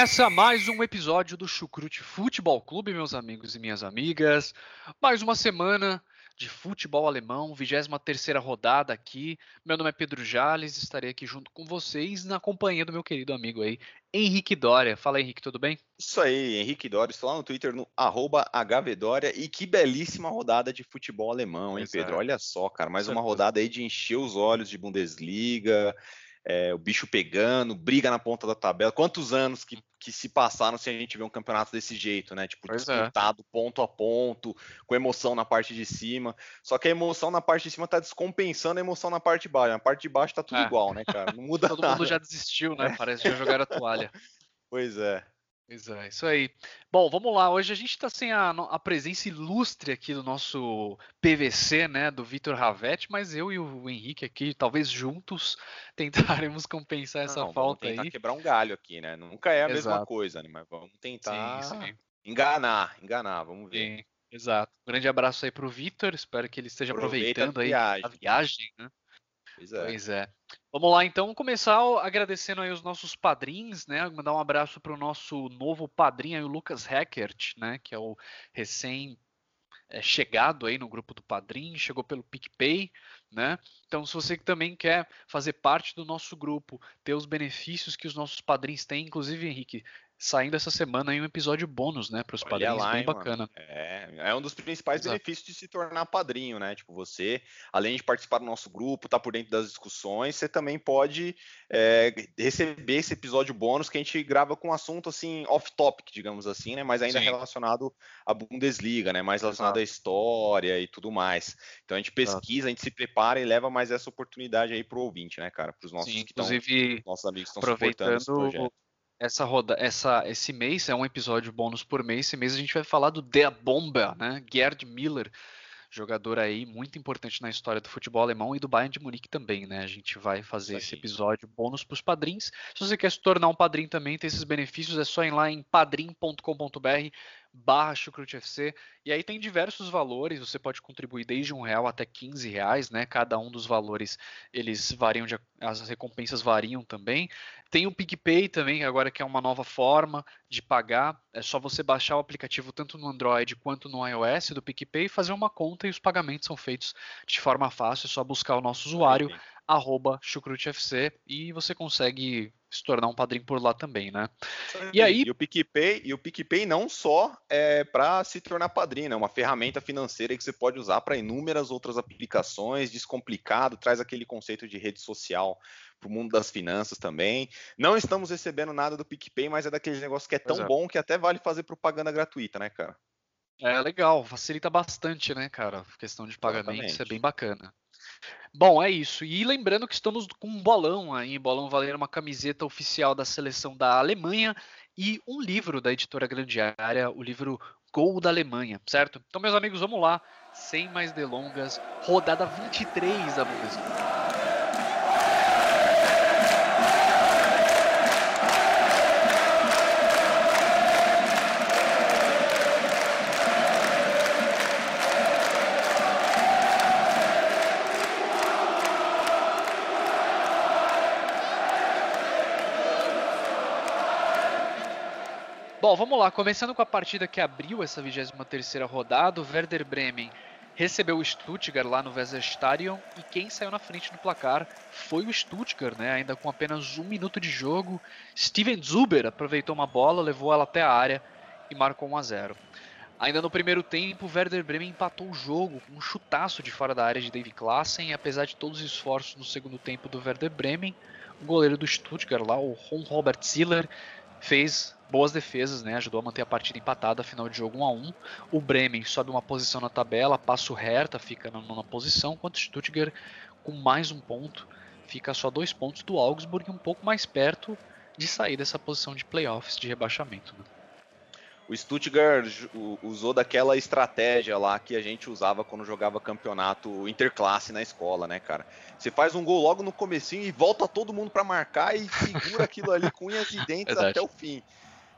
Começa mais um episódio do Chucrute Futebol Clube, meus amigos e minhas amigas. Mais uma semana de futebol alemão, 23 rodada aqui. Meu nome é Pedro Jales, estarei aqui junto com vocês na companhia do meu querido amigo aí, Henrique Dória. Fala Henrique, tudo bem? Isso aí, Henrique Dória, estou lá no Twitter no HVDória e que belíssima rodada de futebol alemão, hein, Pedro? Olha só, cara, mais uma rodada aí de encher os olhos de Bundesliga, é, o bicho pegando, briga na ponta da tabela. Quantos anos que, que se passaram se a gente vê um campeonato desse jeito, né? Tipo, pois é. disputado é. ponto a ponto, com emoção na parte de cima. Só que a emoção na parte de cima tá descompensando a emoção na parte de baixo. Na parte de baixo tá tudo é. igual, né, cara? Não muda Todo nada. mundo já desistiu, né? Parece que já jogaram a toalha. Pois é. Pois é, isso aí. Bom, vamos lá. Hoje a gente está sem a, a, presença ilustre aqui do nosso PVC, né, do Vitor Ravetti, mas eu e o Henrique aqui, talvez juntos, tentaremos compensar essa Não, falta vamos tentar aí. quebrar um galho aqui, né? Nunca é a Exato. mesma coisa, né? Mas vamos tentar sim, sim. enganar, enganar, vamos ver. Sim, exato. grande abraço aí para o Vitor, espero que ele esteja Aproveita aproveitando a aí a viagem, né? Pois é. Pois é. Vamos lá, então, começar agradecendo aí os nossos padrinhos, né? Mandar um abraço para o nosso novo padrinho, aí, o Lucas Hackert, né? Que é o recém é, aí no grupo do Padrim, chegou pelo PicPay, né? Então, se você também quer fazer parte do nosso grupo, ter os benefícios que os nossos padrinhos têm, inclusive, Henrique, saindo essa semana em um episódio bônus, né, para os padrinhos, lá, bem hein, bacana. É, é um dos principais Exato. benefícios de se tornar padrinho, né? Tipo, você, além de participar do nosso grupo, tá por dentro das discussões, você também pode é, receber esse episódio bônus que a gente grava com um assunto assim off-topic, digamos assim, né? Mas ainda Sim. relacionado à Bundesliga, né? Mais relacionado Exato. à história e tudo mais. Então a gente pesquisa, Exato. a gente se prepara e leva mais essa oportunidade aí pro ouvinte, né, cara? Para os nossos Sim, inclusive, tão, nossos amigos que estão suportando esse projeto essa roda, essa, esse mês é um episódio bônus por mês. Esse mês a gente vai falar do The Bomber, né? Gerd Miller, jogador aí muito importante na história do futebol alemão e do Bayern de Munique também, né? A gente vai fazer esse episódio bônus para os padrinhos. Se você quer se tornar um padrinho também, tem esses benefícios, é só ir lá em padrim.com.br barra Chucrute FC, e aí tem diversos valores, você pode contribuir desde um real até 15 reais, né? Cada um dos valores eles variam, de, as recompensas variam também. Tem o PicPay também, agora que é uma nova forma de pagar. É só você baixar o aplicativo tanto no Android quanto no iOS do PicPay, fazer uma conta e os pagamentos são feitos de forma fácil. É só buscar o nosso usuário, arroba chucrutefc, e você consegue se tornar um padrinho por lá também, né? E aí e o PicPay, e o PicPay não só é para se tornar padrinho, é uma ferramenta financeira que você pode usar para inúmeras outras aplicações, descomplicado, traz aquele conceito de rede social para o mundo das finanças também. Não estamos recebendo nada do PicPay, mas é daquele negócio que é tão é. bom que até vale fazer propaganda gratuita, né, cara? É legal, facilita bastante, né, cara? A questão de pagamento, isso é bem bacana. Bom, é isso. E lembrando que estamos com um bolão aí, bolão valendo uma camiseta oficial da seleção da Alemanha e um livro da editora Grande Área, o livro Gol da Alemanha, certo? Então, meus amigos, vamos lá, sem mais delongas, rodada 23 da Bundesliga. Bom, vamos lá. Começando com a partida que abriu essa 23ª rodada, o Werder Bremen recebeu o Stuttgart lá no Weserstadion e quem saiu na frente do placar foi o Stuttgart, né? Ainda com apenas um minuto de jogo, Steven Zuber aproveitou uma bola, levou ela até a área e marcou 1 a 0. Ainda no primeiro tempo, o Werder Bremen empatou o jogo com um chutaço de fora da área de David Klassen, apesar de todos os esforços no segundo tempo do Werder Bremen, o goleiro do Stuttgart lá, o Ron Robert Ziller, fez boas defesas, né? Ajudou a manter a partida empatada, final de jogo 1 a 1. O Bremen sobe uma posição na tabela, passa o Hertha, fica na nona posição, enquanto o Stuttgart com mais um ponto, fica só dois pontos do Augsburg, um pouco mais perto de sair dessa posição de playoffs de rebaixamento. Né? O Stuttgart usou daquela estratégia lá que a gente usava quando jogava campeonato interclasse na escola, né, cara? Você faz um gol logo no comecinho e volta todo mundo para marcar e segura aquilo ali com unhas e dentes até o fim.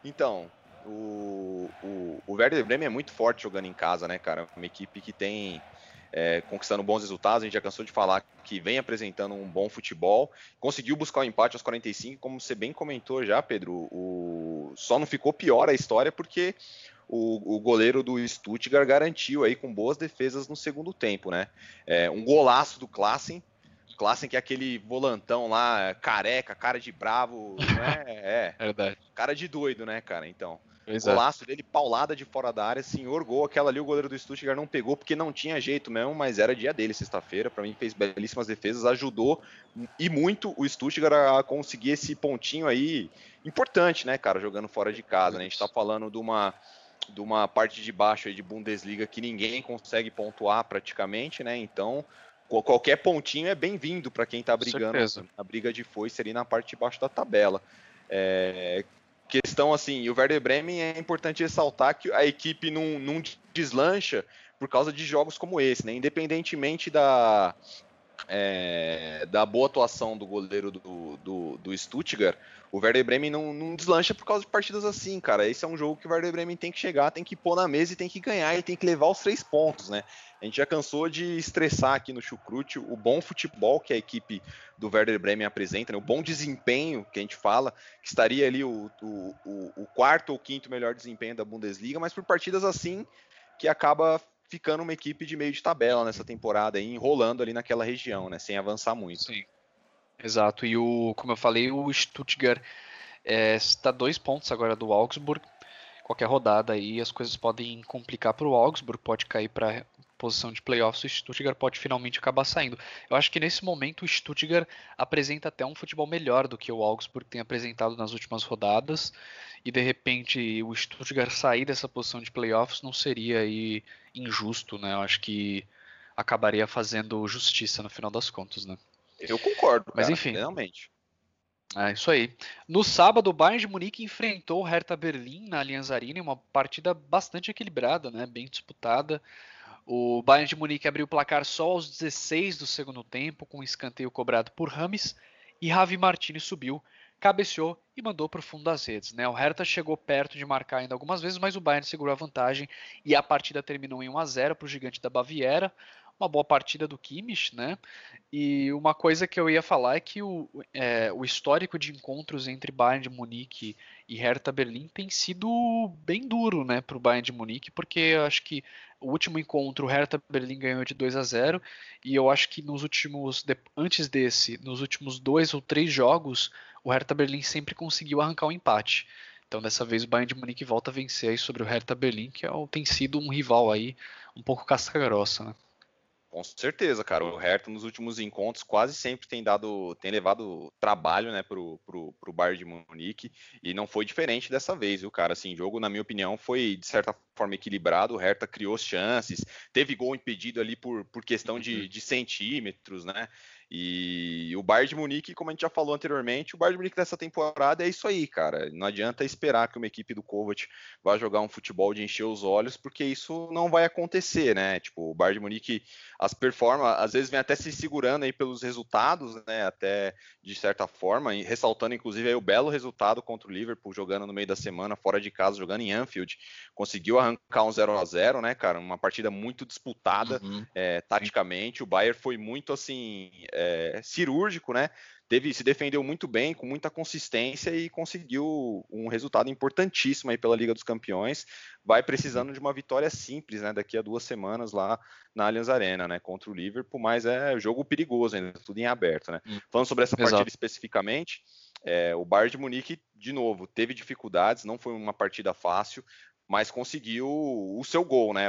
Então, o, o, o Werder Bremen é muito forte jogando em casa, né, cara? Uma equipe que tem é, conquistando bons resultados. A gente já cansou de falar que vem apresentando um bom futebol. Conseguiu buscar o um empate aos 45, como você bem comentou já, Pedro. O... Só não ficou pior a história porque o, o, goleiro do Stuttgart garantiu aí com boas defesas no segundo tempo, né? É, um golaço do Klassen. Klassen que é aquele volantão lá, careca, cara de bravo, né? É, é verdade. Cara de doido, né, cara? Então. Exato. Golaço dele, paulada de fora da área, senhor gol. Aquela ali o goleiro do Stuttgart não pegou porque não tinha jeito mesmo, mas era dia dele, sexta-feira. Para mim, fez belíssimas defesas, ajudou e muito o Stuttgart a conseguir esse pontinho aí importante, né, cara, jogando fora de casa. Né? A gente tá falando de uma, de uma parte de baixo aí de Bundesliga que ninguém consegue pontuar praticamente, né? Então, qualquer pontinho é bem-vindo para quem tá brigando a briga de foice ali na parte de baixo da tabela. É, questão assim, o Werder Bremen é importante ressaltar que a equipe não, não deslancha por causa de jogos como esse, né? Independentemente da, é, da boa atuação do goleiro do, do, do Stuttgart, o Werder Bremen não, não, deslancha por causa de partidas assim, cara. Esse é um jogo que o Werder Bremen tem que chegar, tem que pôr na mesa e tem que ganhar e tem que levar os três pontos, né? A gente já cansou de estressar aqui no Chucrute o bom futebol que a equipe do Werder Bremen apresenta, né? o bom desempenho que a gente fala, que estaria ali o, o, o, o quarto ou quinto melhor desempenho da Bundesliga, mas por partidas assim que acaba ficando uma equipe de meio de tabela nessa temporada, aí, enrolando ali naquela região, né? Sem avançar muito. Sim. Exato. E o, como eu falei, o Stuttgart está é, dois pontos agora do Augsburg. Qualquer rodada aí as coisas podem complicar para o Augsburg, pode cair para posição de playoffs, o Stuttgart pode finalmente acabar saindo. Eu acho que nesse momento o Stuttgart apresenta até um futebol melhor do que o Augsburg tem apresentado nas últimas rodadas, e de repente o Stuttgart sair dessa posição de playoffs não seria aí injusto, né? Eu acho que acabaria fazendo justiça no final das contas, né? Eu concordo, mas cara, enfim, realmente. É isso aí. No sábado, o Bayern de Munique enfrentou o Hertha Berlim na Allianz Arena, uma partida bastante equilibrada, né? Bem disputada. O Bayern de Munique abriu o placar só aos 16 do segundo tempo, com um escanteio cobrado por Rames, e Ravi Martinez subiu, cabeceou e mandou para o fundo das redes. Né? O Hertha chegou perto de marcar ainda algumas vezes, mas o Bayern segurou a vantagem e a partida terminou em 1 a 0 para o gigante da Baviera uma boa partida do Kimmich, né? E uma coisa que eu ia falar é que o, é, o histórico de encontros entre Bayern de Munique e Hertha Berlim tem sido bem duro, né, para o Bayern de Munique, porque eu acho que o último encontro o Hertha Berlim ganhou de 2 a 0 e eu acho que nos últimos antes desse, nos últimos dois ou três jogos, o Hertha Berlim sempre conseguiu arrancar um empate. Então dessa vez o Bayern de Munique volta a vencer sobre o Hertha Berlim, que é, tem sido um rival aí um pouco casca grossa, né? Com certeza, cara. O Hertha nos últimos encontros quase sempre tem dado, tem levado trabalho, né, pro, pro, pro Bayern de Munique e não foi diferente dessa vez, viu, cara? Assim, jogo, na minha opinião, foi de certa forma equilibrado. O Hertha criou chances, teve gol impedido ali por, por questão de, uhum. de centímetros, né? E o Bayern de Munique, como a gente já falou anteriormente, o Bayern de Munique dessa temporada é isso aí, cara. Não adianta esperar que uma equipe do Kovac vá jogar um futebol de encher os olhos, porque isso não vai acontecer, né? Tipo, o Bayern de Munique, as performances, às vezes vem até se segurando aí pelos resultados, né? Até de certa forma, e ressaltando inclusive aí o belo resultado contra o Liverpool jogando no meio da semana, fora de casa, jogando em Anfield. Conseguiu arrancar um 0 a 0 né, cara? Uma partida muito disputada uhum. é, taticamente. O Bayern foi muito assim. É, é, cirúrgico, né? Teve, se defendeu muito bem, com muita consistência e conseguiu um resultado importantíssimo aí pela Liga dos Campeões. Vai precisando de uma vitória simples, né? Daqui a duas semanas lá na Allianz Arena, né? Contra o Liverpool, mas é jogo perigoso ainda, tudo em aberto, né? Hum. Falando sobre essa partida Exato. especificamente, é, o Bayern de Munique, de novo, teve dificuldades, não foi uma partida fácil, mas conseguiu o seu gol, né?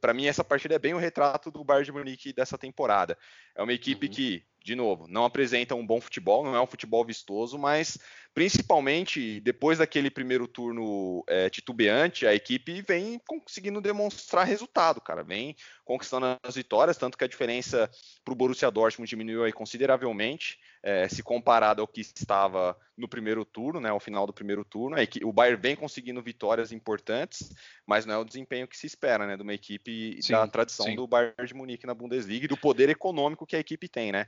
Para mim essa partida é bem o retrato do Bayern de Munique dessa temporada. É uma equipe uhum. que de novo, não apresenta um bom futebol, não é um futebol vistoso, mas principalmente depois daquele primeiro turno é, titubeante, a equipe vem conseguindo demonstrar resultado, cara, vem conquistando as vitórias, tanto que a diferença para o Borussia Dortmund diminuiu aí consideravelmente, é, se comparado ao que estava no primeiro turno, né, ao final do primeiro turno, o Bayern vem conseguindo vitórias importantes, mas não é o desempenho que se espera, né, de uma equipe sim, da tradição sim. do Bayern de Munique na Bundesliga e do poder econômico que a equipe tem, né?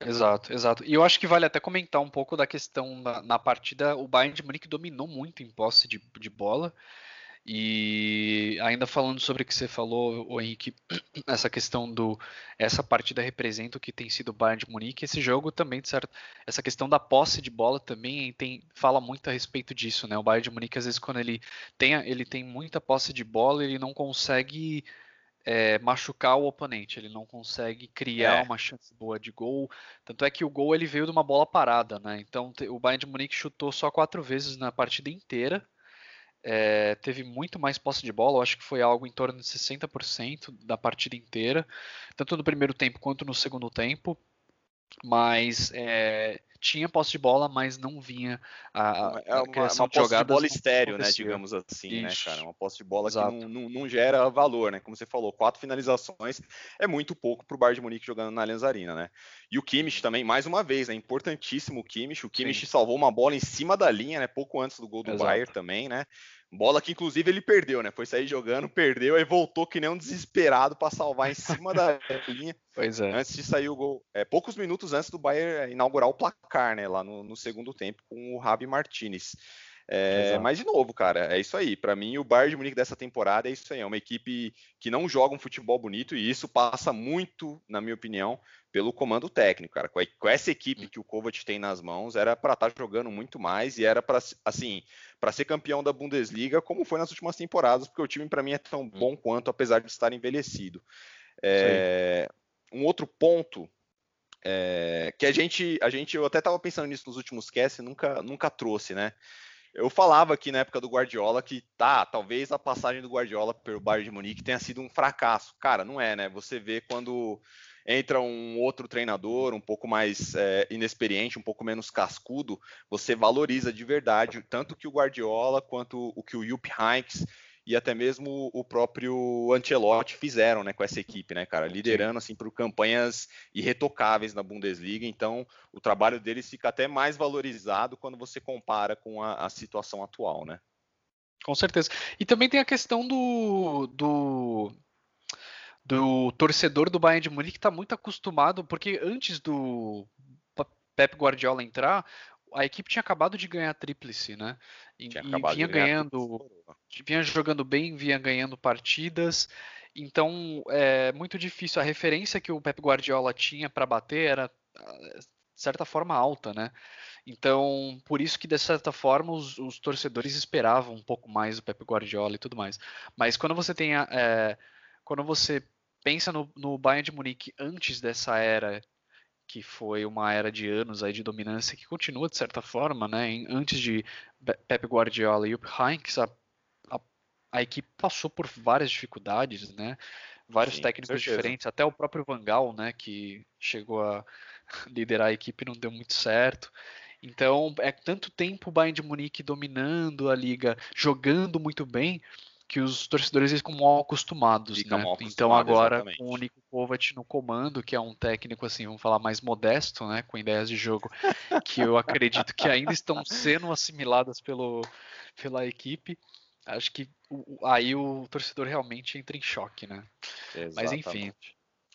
Exato, exato. E eu acho que vale até comentar um pouco da questão na, na partida. O Bayern de Munique dominou muito em posse de, de bola. E ainda falando sobre o que você falou, o Henrique, essa questão do essa partida representa o que tem sido o Bayern de Munique, esse jogo também, certo? Essa questão da posse de bola também tem fala muito a respeito disso, né? O Bayern de Munique às vezes quando ele tem ele tem muita posse de bola, ele não consegue é, machucar o oponente, ele não consegue criar é. uma chance boa de gol. Tanto é que o gol ele veio de uma bola parada, né? Então o Bayern de Munique chutou só quatro vezes na partida inteira. É, teve muito mais posse de bola, eu acho que foi algo em torno de 60% da partida inteira, tanto no primeiro tempo quanto no segundo tempo. Mas é, tinha posse de bola, mas não vinha a, é uma, criação uma de posse de bola estéreo, né, digamos assim, né, cara? Uma posse de bola Exato. que não, não, não, gera valor, né? Como você falou, quatro finalizações é muito pouco para o Bayern de Munique jogando na Allianz Arena, né? E o Kimmich também, mais uma vez, é né, importantíssimo o Kimmich. O Kimmich Sim. salvou uma bola em cima da linha, né? Pouco antes do gol do Exato. Bayern também, né? Bola que inclusive ele perdeu, né? Foi sair jogando, perdeu, aí voltou que nem um desesperado para salvar em cima da linha. Pois é. Antes de sair o gol. É, poucos minutos antes do Bayern inaugurar o placar, né? Lá no, no segundo tempo com o Rabi Martinez. É, mas de novo, cara, é isso aí. Para mim, o Bayern de Munique dessa temporada é isso aí. É uma equipe que não joga um futebol bonito e isso passa muito, na minha opinião, pelo comando técnico, cara. Com essa equipe hum. que o Kovac tem nas mãos, era para estar tá jogando muito mais e era para, assim, para ser campeão da Bundesliga, como foi nas últimas temporadas, porque o time para mim é tão hum. bom quanto, apesar de estar envelhecido. É, um outro ponto é, que a gente, a gente, eu até estava pensando nisso nos últimos casts, nunca, nunca trouxe, né? Eu falava aqui na época do Guardiola que tá, talvez a passagem do Guardiola pelo Bayern de Munique tenha sido um fracasso. Cara, não é, né? Você vê quando entra um outro treinador, um pouco mais é, inexperiente, um pouco menos cascudo, você valoriza de verdade tanto que o Guardiola quanto o que o Jupp Heynckes e até mesmo o próprio Ancelotti fizeram, né, com essa equipe, né, cara, liderando assim por campanhas irretocáveis na Bundesliga. Então, o trabalho deles fica até mais valorizado quando você compara com a, a situação atual, né? Com certeza. E também tem a questão do, do do torcedor do Bayern de Munique que está muito acostumado, porque antes do Pep Guardiola entrar, a equipe tinha acabado de ganhar a tríplice, né? E, e vinha ganhando, vinha jogando bem, vinha ganhando partidas. Então, é muito difícil. A referência que o Pep Guardiola tinha para bater era, de certa forma, alta, né? Então, por isso que, de certa forma, os, os torcedores esperavam um pouco mais do Pep Guardiola e tudo mais. Mas quando você tem a, é, quando você pensa no, no Bayern de Munique antes dessa era que foi uma era de anos aí de dominância que continua de certa forma, né? Antes de Pep Guardiola e o Heinz, a, a, a, equipe passou por várias dificuldades, né? Vários Sim, técnicos diferentes, até o próprio Van Gaal, né? Que chegou a liderar a equipe não deu muito certo. Então, é tanto tempo o Bayern de Munique dominando a liga, jogando muito bem, que os torcedores ficam mal acostumados, Fica né? Mal então agora exatamente. com o Nico Kovac no comando, que é um técnico assim, vamos falar mais modesto, né, com ideias de jogo que eu acredito que ainda estão sendo assimiladas pelo pela equipe. Acho que aí o torcedor realmente entra em choque, né? Exatamente. Mas enfim.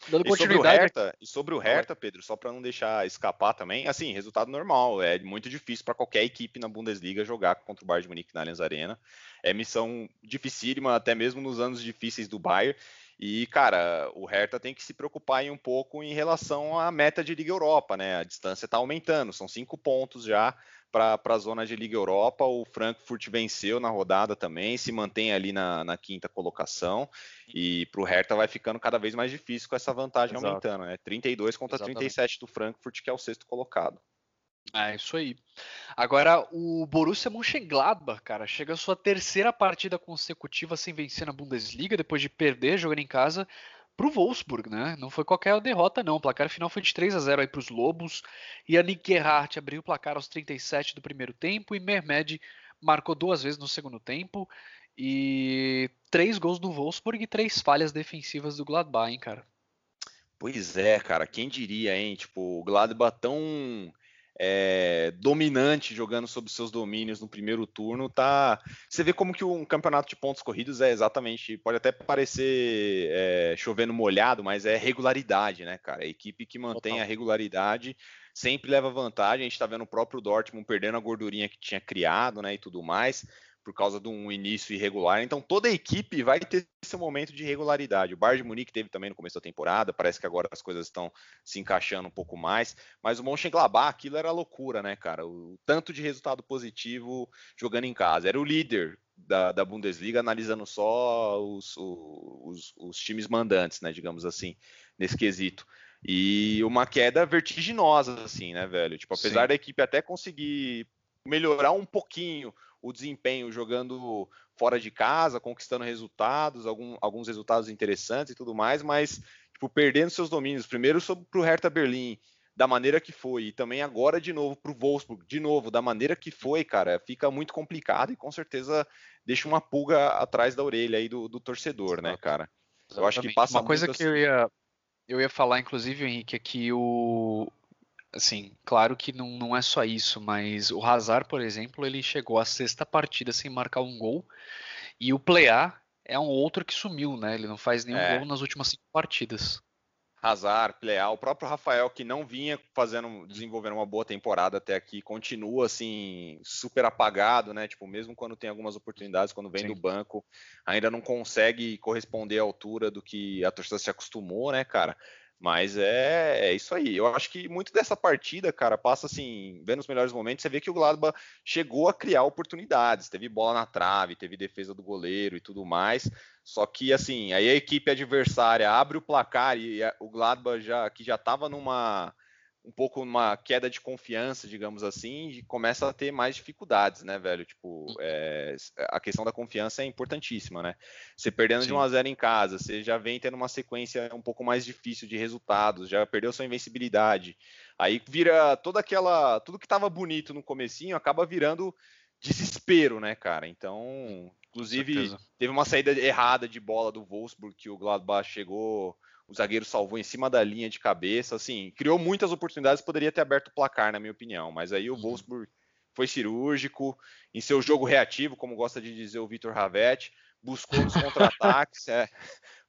Dando e sobre o Hertha, e sobre o Hertha, Pedro, só para não deixar escapar também, assim, resultado normal, é muito difícil para qualquer equipe na Bundesliga jogar contra o Bayern de Munique na Allianz Arena. É missão dificílima, até mesmo nos anos difíceis do Bayern. E, cara, o Hertha tem que se preocupar um pouco em relação à meta de Liga Europa, né? A distância está aumentando, são cinco pontos já para a zona de Liga Europa. O Frankfurt venceu na rodada também, se mantém ali na, na quinta colocação. E para o Hertha vai ficando cada vez mais difícil com essa vantagem Exato. aumentando, né? 32 contra Exatamente. 37 do Frankfurt, que é o sexto colocado. É isso aí. Agora, o Borussia Mönchengladbach, cara, chega à sua terceira partida consecutiva sem vencer na Bundesliga, depois de perder jogando em casa para o Wolfsburg, né? Não foi qualquer derrota, não. O placar final foi de 3 a 0 aí para os Lobos. E a Nick Gerhardt abriu o placar aos 37 do primeiro tempo e Mermed marcou duas vezes no segundo tempo. E três gols do Wolfsburg e três falhas defensivas do Gladbach, hein, cara? Pois é, cara. Quem diria, hein? Tipo, o Gladbach tão é, dominante jogando sob seus domínios no primeiro turno, tá. Você vê como que um campeonato de pontos corridos é exatamente. Pode até parecer é, chovendo molhado, mas é regularidade, né, cara? A equipe que mantém Total. a regularidade sempre leva vantagem. A gente tá vendo o próprio Dortmund perdendo a gordurinha que tinha criado, né, e tudo mais por causa de um início irregular. Então toda a equipe vai ter esse momento de irregularidade. O Bayern de Munique teve também no começo da temporada, parece que agora as coisas estão se encaixando um pouco mais, mas o Mönchengladbach, aquilo era loucura, né, cara? O tanto de resultado positivo jogando em casa. Era o líder da, da Bundesliga, analisando só os, os, os times mandantes, né, digamos assim, nesse quesito. E uma queda vertiginosa, assim, né, velho? Tipo, apesar Sim. da equipe até conseguir melhorar um pouquinho o desempenho jogando fora de casa, conquistando resultados, algum, alguns resultados interessantes e tudo mais, mas tipo, perdendo seus domínios, primeiro para o Hertha Berlim, da maneira que foi, e também agora de novo para o Wolfsburg, de novo, da maneira que foi, cara, fica muito complicado e com certeza deixa uma pulga atrás da orelha aí do, do torcedor, né, cara? Eu acho que passa Uma coisa que assim... eu ia eu ia falar, inclusive, Henrique, é que o, assim, claro que não, não é só isso, mas o Hazard, por exemplo, ele chegou à sexta partida sem marcar um gol, e o Plea é um outro que sumiu, né? Ele não faz nenhum é. gol nas últimas cinco partidas. Hazard, Plea, o próprio Rafael que não vinha fazendo, desenvolvendo uma boa temporada até aqui, continua assim super apagado, né? Tipo, mesmo quando tem algumas oportunidades, quando vem Sim. do banco, ainda não consegue corresponder à altura do que a torcida se acostumou, né, cara? Mas é, é, isso aí. Eu acho que muito dessa partida, cara, passa assim, vendo os melhores momentos, você vê que o Gladbach chegou a criar oportunidades. Teve bola na trave, teve defesa do goleiro e tudo mais. Só que assim, aí a equipe adversária abre o placar e o Gladbach já que já estava numa um pouco uma queda de confiança, digamos assim, e começa a ter mais dificuldades, né, velho? Tipo, é, a questão da confiança é importantíssima, né? Você perdendo Sim. de 1 a 0 em casa, você já vem tendo uma sequência um pouco mais difícil de resultados, já perdeu sua invencibilidade. Aí vira toda aquela, tudo que estava bonito no comecinho acaba virando desespero, né, cara? Então, inclusive, teve uma saída errada de bola do Wolfsburg que o Gladbach chegou o zagueiro salvou em cima da linha de cabeça, assim, criou muitas oportunidades, poderia ter aberto o placar, na minha opinião, mas aí o uhum. Wolfsburg foi cirúrgico, em seu jogo reativo, como gosta de dizer o Vitor Ravetti, buscou nos contra-ataques, é,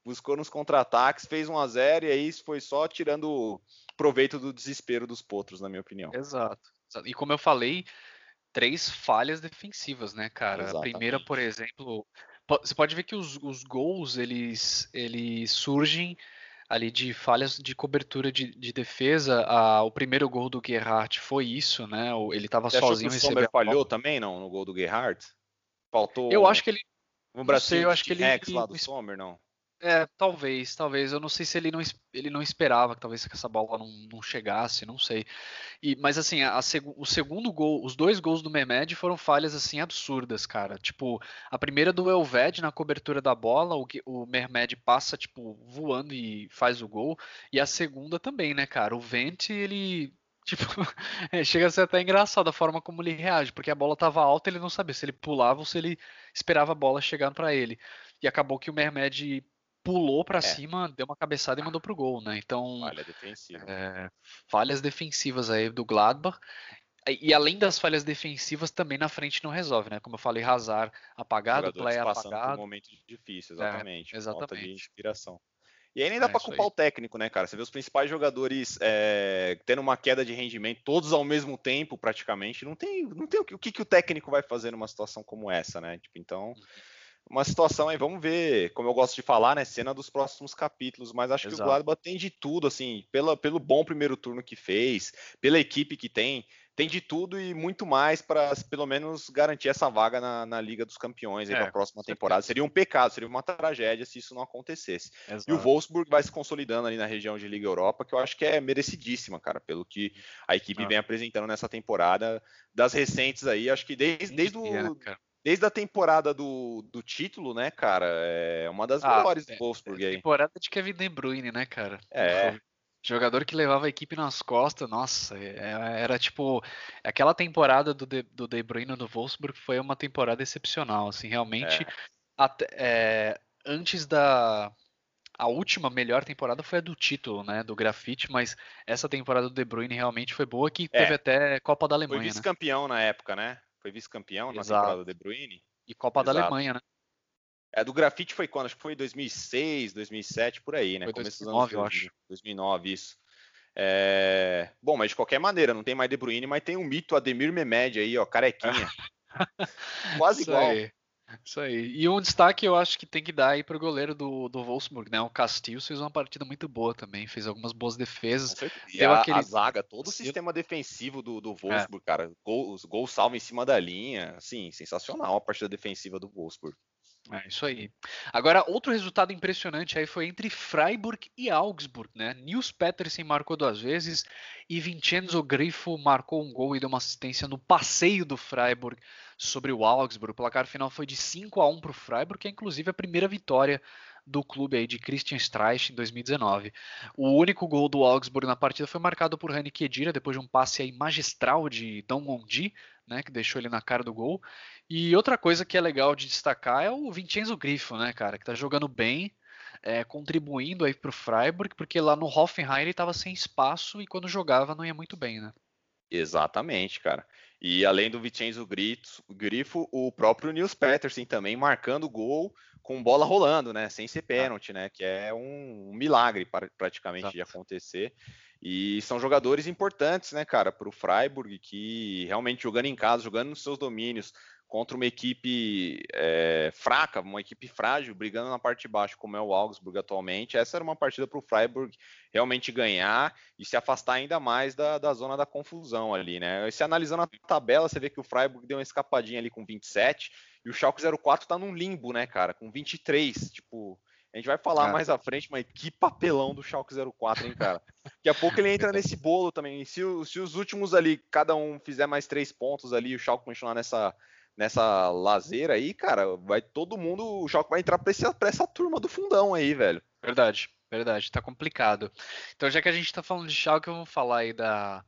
buscou nos contra-ataques, fez 1 a 0 e aí foi só tirando proveito do desespero dos potros, na minha opinião. Exato. E como eu falei, três falhas defensivas, né, cara? Exatamente. A primeira, por exemplo, você pode ver que os, os gols eles, eles surgem ali de falhas de cobertura de, de defesa. A, o primeiro gol do Gerhardt foi isso, né? Ele estava sozinho. Que o Sommer falhou também, não, no gol do Gerhardt? Faltou. Eu acho que ele. Um bracinho sei, eu acho que ele, Rex lá do Sommer, não? É, talvez, talvez. Eu não sei se ele não, ele não esperava que talvez que essa bola não, não chegasse, não sei. E, mas assim, a, a, o segundo gol, os dois gols do Mehmed foram falhas assim absurdas, cara. Tipo, a primeira do Elved na cobertura da bola, o, o Mehmed passa tipo voando e faz o gol. E a segunda também, né, cara? O Vente, ele Tipo, é, chega a ser até engraçado a forma como ele reage, porque a bola estava alta, ele não sabia se ele pulava ou se ele esperava a bola chegando para ele. E acabou que o Mermed pulou para é. cima, deu uma cabeçada e mandou pro gol, né? Então, falha defensiva. É, falhas defensivas aí do Gladbach. E além das falhas defensivas, também na frente não resolve, né? Como eu falei, Hazard apagado, Play apagado. Por um momento difícil, exatamente. É, exatamente. Falta de inspiração. E aí nem dá é, para culpar o técnico, né, cara? Você vê os principais jogadores é, tendo uma queda de rendimento, todos ao mesmo tempo, praticamente. Não tem, não tem o que, o que o técnico vai fazer numa situação como essa, né? Tipo, então, uhum uma situação aí, vamos ver, como eu gosto de falar, né, cena dos próximos capítulos, mas acho Exato. que o Gladbach tem de tudo, assim, pela, pelo bom primeiro turno que fez, pela equipe que tem, tem de tudo e muito mais para pelo menos garantir essa vaga na, na Liga dos Campeões é, para a próxima temporada. Seria um pecado, seria uma tragédia se isso não acontecesse. Exato. E o Wolfsburg vai se consolidando ali na região de Liga Europa, que eu acho que é merecidíssima, cara, pelo que a equipe ah. vem apresentando nessa temporada. Das recentes aí, acho que desde, desde o. desde a temporada do, do título, né, cara? É uma das ah, melhores é, do Wolfsburg é, aí. Temporada de Kevin De Bruyne, né, cara? É. Jogador que levava a equipe nas costas, nossa, é, era tipo. Aquela temporada do De, do De Bruyne no Wolfsburg foi uma temporada excepcional, assim, realmente. É. Até, é, antes da. A última melhor temporada foi a do título, né? Do grafite, mas essa temporada do De Bruyne realmente foi boa, que é. teve até Copa da Alemanha. Foi né? vice-campeão né? na época, né? Foi vice-campeão na temporada De Bruyne. E Copa Exato. da Alemanha, né? É, do grafite foi quando? Acho que foi 2006, 2007, por aí, né? Foi Começo 2009, dos anos 2000, eu acho. 2009, isso. É... Bom, mas de qualquer maneira, não tem mais De Bruyne, mas tem um mito Ademir Mehmed aí, ó, carequinha. Quase igual. Aí. Isso aí. E um destaque eu acho que tem que dar aí pro goleiro do, do Wolfsburg, né? O Castilho fez uma partida muito boa também, fez algumas boas defesas. E a, aquele... a, zaga, todo o sistema defensivo do, do Wolfsburg, é. cara. Gol, gol salvo em cima da linha. Assim, sensacional a partida defensiva do Wolfsburg. É isso aí. Agora, outro resultado impressionante aí foi entre Freiburg e Augsburg, né? Nils Petersen marcou duas vezes e Vincenzo Grifo marcou um gol e deu uma assistência no passeio do Freiburg sobre o Augsburg. O placar final foi de 5 a 1 para o Freiburg, que é inclusive a primeira vitória do clube aí de Christian Streich em 2019. O único gol do Augsburg na partida foi marcado por Rani Kedira depois de um passe aí magistral de Dong Mondi, né, que deixou ele na cara do gol. E outra coisa que é legal de destacar é o Vincenzo Grifo, né, cara, que tá jogando bem, é, contribuindo aí pro Freiburg, porque lá no Hoffenheim ele tava sem espaço e quando jogava não ia muito bem, né? Exatamente, cara. E além do Vincenzo Grifo, o próprio Nils Petersen também marcando gol com bola rolando, né? Sem ser pênalti, né? Que é um, um milagre praticamente Exato. de acontecer. E são jogadores importantes, né, cara, para o Freiburg, que realmente jogando em casa, jogando nos seus domínios, contra uma equipe é, fraca, uma equipe frágil, brigando na parte de baixo, como é o Augsburg atualmente, essa era uma partida para o Freiburg realmente ganhar e se afastar ainda mais da, da zona da confusão ali, né? E se analisando a tabela, você vê que o Freiburg deu uma escapadinha ali com 27 e o Schalke 04 está num limbo, né, cara, com 23, tipo, a gente vai falar mais à frente, mas que papelão do Schalke 04, hein, cara? Daqui a pouco ele entra nesse bolo também. Se, se, os últimos ali, cada um fizer mais três pontos ali o Schalke continuar nessa, nessa lazeira aí, cara, vai todo mundo, o Schalke vai entrar pra essa, pra essa turma do fundão aí, velho. Verdade, verdade, tá complicado. Então, já que a gente tá falando de Schalke, eu vou falar aí da,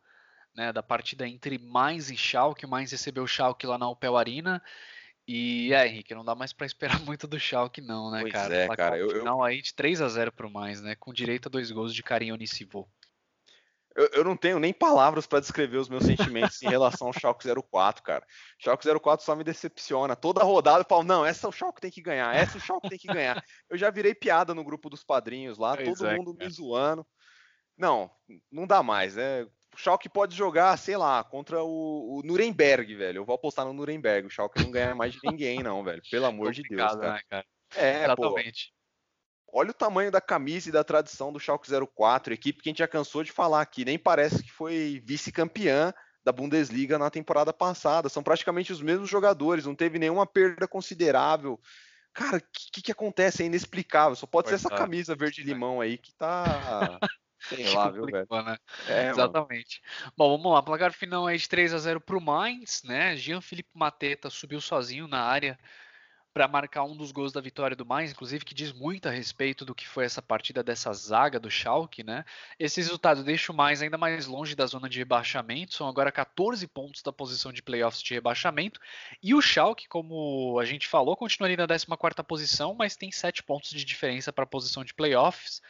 né, da partida entre mais e Schalke, mais recebeu o Schalke lá na Opel Arena e é, Henrique, não dá mais para esperar muito do Schalke não, né, pois cara? É, cara. Eu, final eu... aí de 3 a 0 pro mais, né? Com direito a dois gols de Karim Onisivo. Eu, eu, não tenho nem palavras para descrever os meus sentimentos em relação ao Schalke 04, cara. Schalke 04 só me decepciona. Toda rodada eu falo, não, essa o Schalke tem que ganhar, essa o Schalke tem que ganhar. Eu já virei piada no grupo dos padrinhos lá, pois todo é, mundo me zoando. Não, não dá mais, né? o Schalke pode jogar, sei lá, contra o, o, Nuremberg, velho. Eu vou apostar no Nuremberg. O Schalke não ganha mais de ninguém, não, velho. Pelo amor de Deus, cara. Né, cara? É, Exatamente. Olha o tamanho da camisa e da tradição do Schalke 04, equipe que a gente já cansou de falar aqui. Nem parece que foi vice-campeã da Bundesliga na temporada passada. São praticamente os mesmos jogadores, não teve nenhuma perda considerável. Cara, o que, que, acontece? É inexplicável. Só pode ser essa camisa verde-limão aí que tá. Sei lá, viu, velho? Né? É, Exatamente. Mano. Bom, vamos lá. Placar final é de 3 a 0 pro Mainz, né? Jean Felipe Mateta subiu sozinho na área para marcar um dos gols da vitória do Mainz, inclusive que diz muito a respeito do que foi essa partida dessa zaga do Schalke, né? Esse resultado deixa o Mainz ainda mais longe da zona de rebaixamento, são agora 14 pontos da posição de playoffs de rebaixamento, e o Schalke, como a gente falou, continua ali na 14ª posição, mas tem 7 pontos de diferença para a posição de playoffs.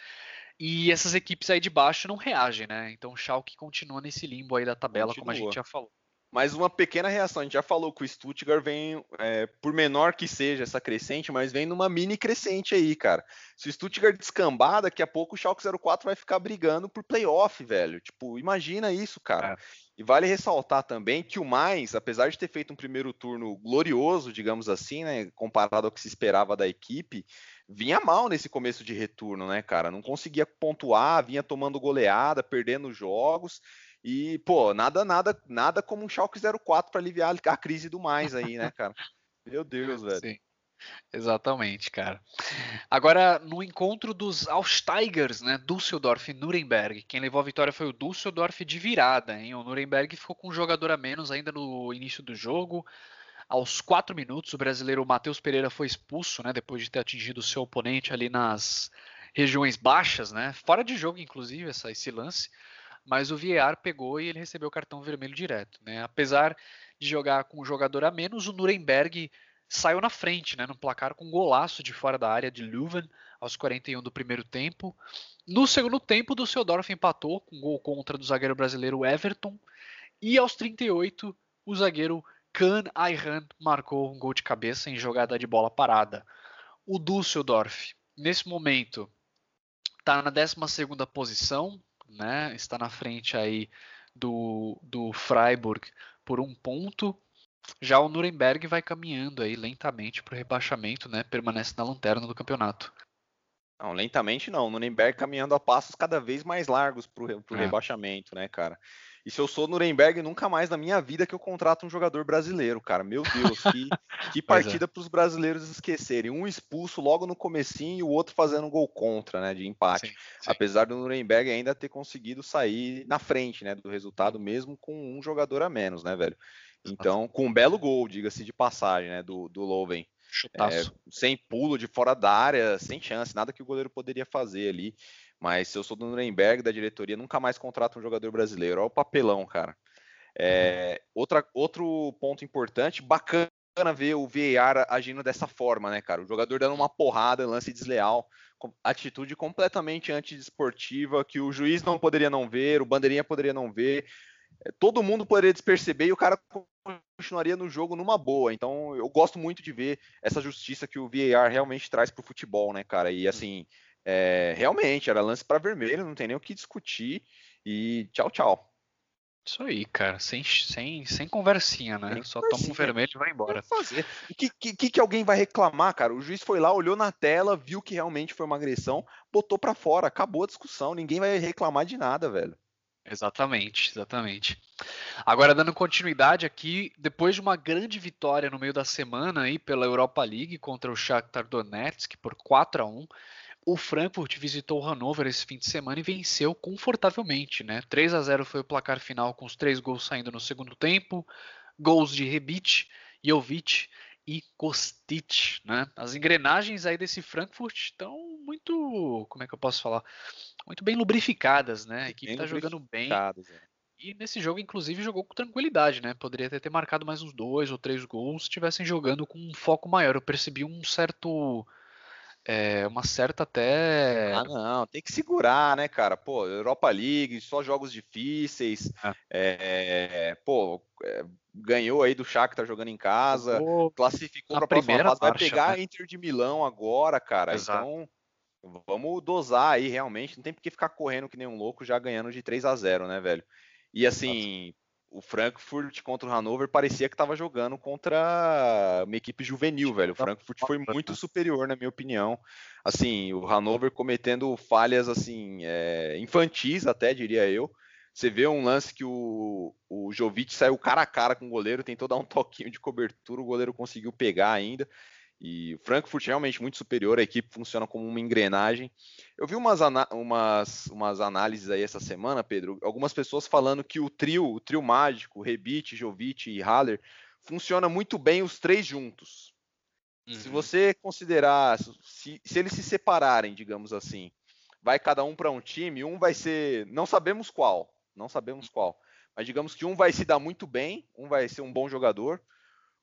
E essas equipes aí de baixo não reagem, né? Então o Schalke continua nesse limbo aí da tabela, como a gente já falou. Mas uma pequena reação, a gente já falou que o Stuttgart vem, é, por menor que seja essa crescente, mas vem numa mini crescente aí, cara. Se o Stuttgart descambar, daqui a pouco o Schalke 04 vai ficar brigando por playoff, velho. Tipo, imagina isso, cara. É. E vale ressaltar também que o mais, apesar de ter feito um primeiro turno glorioso, digamos assim, né, comparado ao que se esperava da equipe, vinha mal nesse começo de retorno, né, cara? Não conseguia pontuar, vinha tomando goleada, perdendo jogos. E, pô, nada, nada, nada como um Schalke 04 para aliviar a crise do mais aí, né, cara? Meu Deus, velho. Sim. Exatamente, cara. Agora, no encontro dos Aussteigers, né, Düsseldorf e Nuremberg, quem levou a vitória foi o Düsseldorf de virada, hein? O Nuremberg ficou com um jogador a menos ainda no início do jogo, Aos quatro minutos, o brasileiro Matheus Pereira foi expulso, né, depois de ter atingido o seu oponente ali nas regiões baixas, né, fora de jogo, inclusive, essa, esse lance. Mas o VAR pegou e ele recebeu o cartão vermelho direto. Né? Apesar de jogar com um jogador a menos, o Nuremberg saiu na frente, né, no placar com um golaço de fora da área de Leuven aos 41 do primeiro tempo. No segundo tempo, o Düsseldorf empatou com um gol contra do zagueiro brasileiro Everton. E aos 38, o zagueiro Kahn Ayhan marcou um gol de cabeça em jogada de bola parada. O Düsseldorf, nesse momento, está na 12 posição, né? está na frente aí do, do Freiburg por um ponto. Já o Nuremberg vai caminhando aí lentamente para o rebaixamento, né? Permanece na lanterna do campeonato. Não, lentamente não. O Nuremberg caminhando a passos cada vez mais largos para o é. rebaixamento, né, cara? E se eu sou Nuremberg, nunca mais na minha vida que eu contrato um jogador brasileiro, cara. Meu Deus, que, que é. partida é. para os brasileiros esquecerem. Um expulso logo no comecinho e o outro fazendo um gol contra, né, de empate. Sim, sim. Apesar do Nuremberg ainda ter conseguido sair na frente, né, do resultado mesmo com um jogador a menos, né, velho? Então, com um belo gol, diga-se de passagem, né, do, do Loven. É, sem pulo de fora da área, sem chance, nada que o goleiro poderia fazer ali. Mas se eu sou do Nuremberg, da diretoria, nunca mais contrato um jogador brasileiro. Olha o papelão, cara. É, outra, outro ponto importante, bacana ver o VAR agindo dessa forma, né, cara? O jogador dando uma porrada, lance desleal, atitude completamente antidesportiva, que o juiz não poderia não ver, o bandeirinha poderia não ver, é, todo mundo poderia desperceber e o cara continuaria no jogo numa boa. Então, eu gosto muito de ver essa justiça que o VAR realmente traz para o futebol, né, cara? E assim, é, realmente, era lance para vermelho, não tem nem o que discutir. E tchau, tchau. Isso aí, cara, sem, sem, sem conversinha, né? Sem Só conversinha. toma um vermelho e vai embora. O que, que, que alguém vai reclamar, cara? O juiz foi lá, olhou na tela, viu que realmente foi uma agressão, botou para fora, acabou a discussão, ninguém vai reclamar de nada, velho. Exatamente, exatamente. Agora, dando continuidade aqui, depois de uma grande vitória no meio da semana aí pela Europa League contra o Shakhtar Donetsk por 4 a 1 o Frankfurt visitou o Hannover esse fim de semana e venceu confortavelmente, né? 3 a 0 foi o placar final com os três gols saindo no segundo tempo, gols de Rebic, Jovic e Kostic, né? As engrenagens aí desse Frankfurt estão muito, como é que eu posso falar? Muito bem lubrificadas, né? A equipe está jogando bem. É. E nesse jogo, inclusive, jogou com tranquilidade, né? Poderia ter, ter marcado mais uns dois ou três gols se estivessem jogando com um foco maior. Eu percebi um certo é, uma certa até. Ah, não, tem que segurar, né, cara? Pô, Europa League, só jogos difíceis. É. É, pô, é, ganhou aí do Shakhtar jogando em casa, classificou para a próxima fase, vai pegar a né? Inter de Milão agora, cara. Exato. Então, vamos dosar aí realmente, não tem porque ficar correndo que nem um louco já ganhando de 3 a 0, né, velho? E assim, o Frankfurt contra o Hannover parecia que estava jogando contra uma equipe juvenil, velho. O Frankfurt foi muito superior, na minha opinião. Assim, o Hannover cometendo falhas assim é, infantis, até diria eu. Você vê um lance que o, o Jovic saiu cara a cara com o goleiro, tentou dar um toquinho de cobertura, o goleiro conseguiu pegar ainda. E o Frankfurt realmente muito superior, a equipe funciona como uma engrenagem. Eu vi umas, umas, umas análises aí essa semana, Pedro, algumas pessoas falando que o trio, o trio mágico, Rebite, Jovic e Haller, funciona muito bem os três juntos. Uhum. Se você considerar, se, se eles se separarem, digamos assim, vai cada um para um time, um vai ser, não sabemos qual, não sabemos qual, mas digamos que um vai se dar muito bem, um vai ser um bom jogador,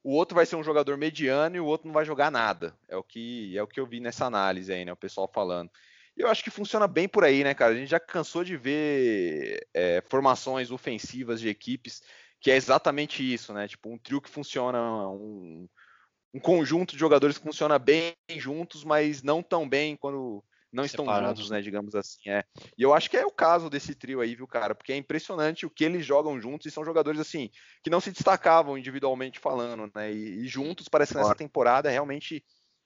o outro vai ser um jogador mediano e o outro não vai jogar nada. É o que é o que eu vi nessa análise aí, né? O pessoal falando. E eu acho que funciona bem por aí, né, cara? A gente já cansou de ver é, formações ofensivas de equipes que é exatamente isso, né? Tipo, um trio que funciona, um, um conjunto de jogadores que funciona bem juntos, mas não tão bem quando não estão juntos, né, digamos assim. É. E eu acho que é o caso desse trio aí, viu, cara? Porque é impressionante o que eles jogam juntos e são jogadores assim que não se destacavam individualmente falando, né? E, e juntos parece que nessa temporada realmente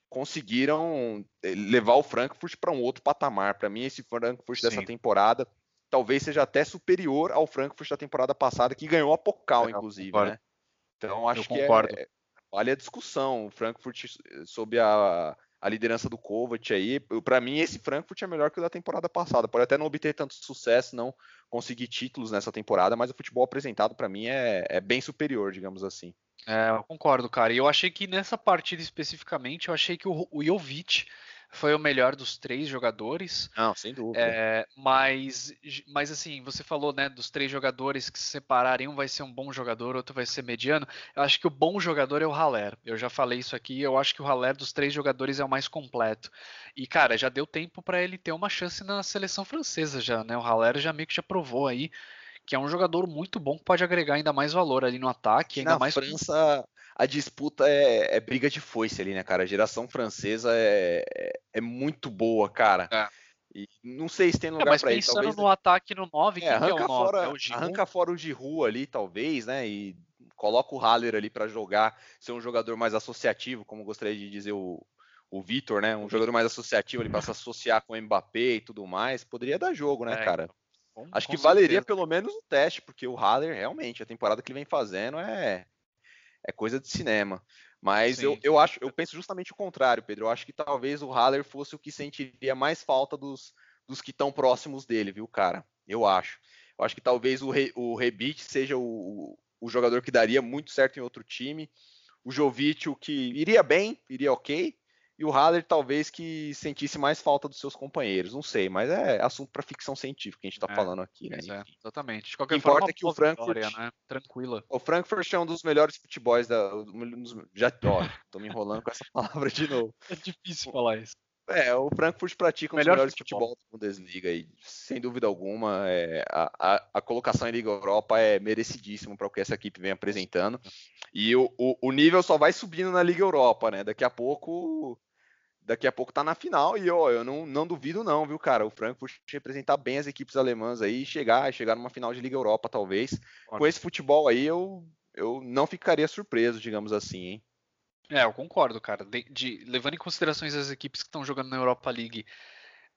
conseguiram eh, levar o Frankfurt para um outro patamar. Para mim, esse Frankfurt Sim. dessa temporada talvez seja até superior ao Frankfurt da temporada passada, que ganhou a Pokal, inclusive, né? Então acho que é, é, vale a discussão. O Frankfurt sob a a liderança do Kovac aí. Para mim, esse Frankfurt é melhor que o da temporada passada. Pode até não obter tanto sucesso, não conseguir títulos nessa temporada, mas o futebol apresentado para mim é, é, bem superior, digamos assim. É, eu concordo, cara. E eu achei que nessa partida especificamente, eu achei que o, o Jovic foi o melhor dos três jogadores. Não, sem dúvida. É, mas, mas assim, você falou, né, dos três jogadores que se separarem, um vai ser um bom jogador, outro vai ser mediano. Eu acho que o bom jogador é o Haller. Eu já falei isso aqui, eu acho que o Haller dos três jogadores é o mais completo. E cara, já deu tempo para ele ter uma chance na seleção francesa já, né? O Haller já meio que já provou aí que é um jogador muito bom que pode agregar ainda mais valor ali no ataque, ainda na mais França a disputa é, é, briga de foice ali, né, cara? A geração francesa é, é, é muito boa, cara. É. E não sei se tem é, lugar é, para ele. Talvez... no ataque no 9, é, arranca, é o 9? Fora, é o arranca fora o Giroud ali, talvez, né? E coloca o Haller ali para jogar, ser um jogador mais associativo, como gostaria de dizer o, o Vitor, né? Um jogador mais associativo ali para se associar com o Mbappé e tudo mais. Poderia dar jogo, né, cara? Com, Acho com que certeza. valeria pelo menos o teste, porque o Haller realmente, a temporada que ele vem fazendo é é coisa de cinema. Mas eu, eu acho, eu penso justamente o contrário, Pedro. Eu acho que talvez o Haller fosse o que sentiria mais falta dos, dos que estão próximos dele, viu, cara? Eu acho. Eu acho que talvez o, Re, o Rebite seja o, o jogador que daria muito certo em outro time. O Jovic, o que iria bem, iria ok e o Haller talvez que sentisse mais falta dos seus companheiros, não sei, mas é assunto para ficção científica que a gente está é, falando aqui, né? É, exatamente. De qualquer o que importa é que o Frankfurt, né? tranquila. O Frankfurt é um dos melhores futebols da, já, ó, tô me enrolando com essa palavra de novo. É difícil falar isso. É, o Frankfurt pratica um dos melhores futebol. futebol da Bundesliga e, sem dúvida alguma, é, a, a, a, colocação em Liga Europa é merecidíssimo para o que essa equipe vem apresentando. E o, o, o, nível só vai subindo na Liga Europa, né? Daqui a pouco daqui a pouco tá na final e ó, eu não, não duvido não, viu, cara? O Frankfurt representar bem as equipes alemãs aí, chegar, chegar numa final de Liga Europa talvez. Com esse futebol aí eu eu não ficaria surpreso, digamos assim, hein? É, eu concordo, cara. De, de, levando em considerações as equipes que estão jogando na Europa League,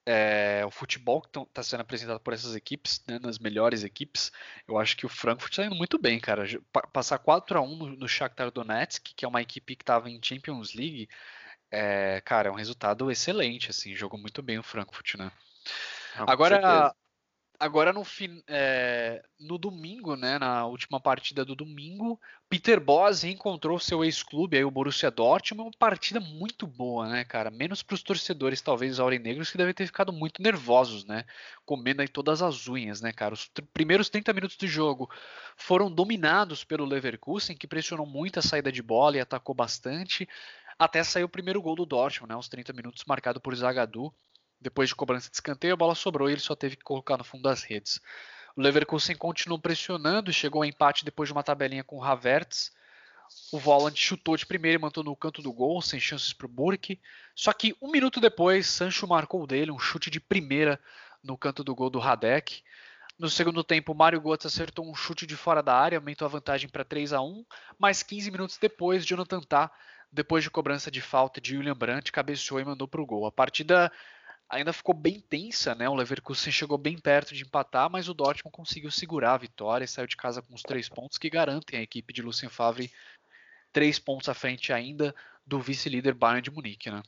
é, o futebol que está sendo apresentado por essas equipes, né, nas melhores equipes, eu acho que o Frankfurt está indo muito bem, cara. Passar 4 a 1 no, no Shakhtar Donetsk, que é uma equipe que estava em Champions League, é, cara, é um resultado excelente, assim, jogou muito bem o Frankfurt, né? Não, agora, agora no, fim, é, no domingo, né, na última partida do domingo, Peter Bosz reencontrou seu ex-clube, aí o Borussia Dortmund, uma partida muito boa, né, cara? Menos para os torcedores, talvez, aurinegros, que devem ter ficado muito nervosos, né? Comendo aí todas as unhas, né, cara? Os primeiros 30 minutos de jogo foram dominados pelo Leverkusen, que pressionou muito a saída de bola e atacou bastante até sair o primeiro gol do Dortmund, né, uns 30 minutos marcado por Zagadou. Depois de cobrança de escanteio, a bola sobrou e ele só teve que colocar no fundo das redes. O Leverkusen continuou pressionando e chegou ao empate depois de uma tabelinha com o Havertz. O Voland chutou de primeira e mantou no canto do gol, sem chances para o Burke. Só que um minuto depois, Sancho marcou dele um chute de primeira no canto do gol do Radek. No segundo tempo, Mário Götze acertou um chute de fora da área, aumentou a vantagem para 3 a 1 mas 15 minutos depois, Jonathan Tah depois de cobrança de falta de William Brandt, cabeceou e mandou para o gol. A partida ainda ficou bem tensa, né? O Leverkusen chegou bem perto de empatar, mas o Dortmund conseguiu segurar a vitória e saiu de casa com os três pontos que garantem a equipe de Lucien Favre três pontos à frente ainda do vice-líder Bayern de Munique, né?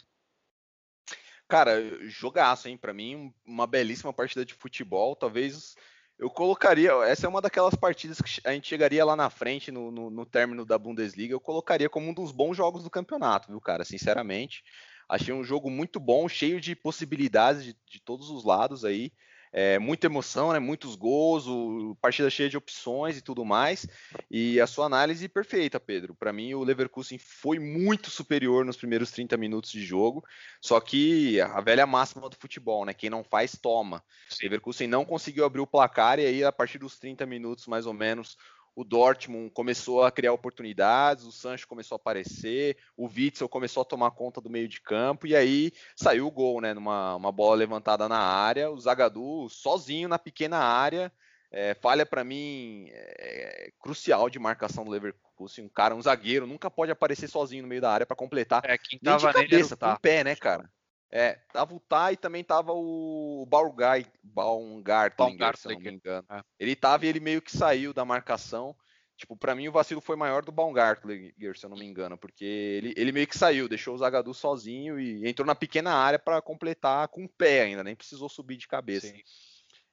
Cara, jogaço, hein? Para mim, uma belíssima partida de futebol. Talvez eu colocaria, essa é uma daquelas partidas que a gente chegaria lá na frente no, no, no, término da Bundesliga, eu colocaria como um dos bons jogos do campeonato, viu, cara? Sinceramente, achei um jogo muito bom, cheio de possibilidades de, de todos os lados aí é, muita emoção, né? Muitos gols, o, partida cheia de opções e tudo mais. E a sua análise perfeita, Pedro. Para mim, o Leverkusen foi muito superior nos primeiros 30 minutos de jogo. Só que a velha máxima do futebol, né? Quem não faz, toma. O Leverkusen não conseguiu abrir o placar e aí, a partir dos 30 minutos, mais ou menos, o Dortmund começou a criar oportunidades, o Sancho começou a aparecer, o Witzel começou a tomar conta do meio de campo e aí saiu o gol, né? Numa uma bola levantada na área, o Zagadou sozinho na pequena área, é, falha para mim é, crucial de marcação do Leverkusen, um cara, um zagueiro nunca pode aparecer sozinho no meio da área para completar. É, quem tava Nem de cabeça, tá? pé, né, cara? É, tava o Tá e também tava o Baumgartlinger, Baumgartlinger, se eu não me engano. É. Ele tava e ele meio que saiu da marcação. Tipo, para mim o vacilo foi maior do Baumgartlinger, se eu não me engano, porque ele, ele meio que saiu, deixou o Zagadou sozinho e entrou na pequena área para completar com o pé ainda, nem precisou subir de cabeça. Sim.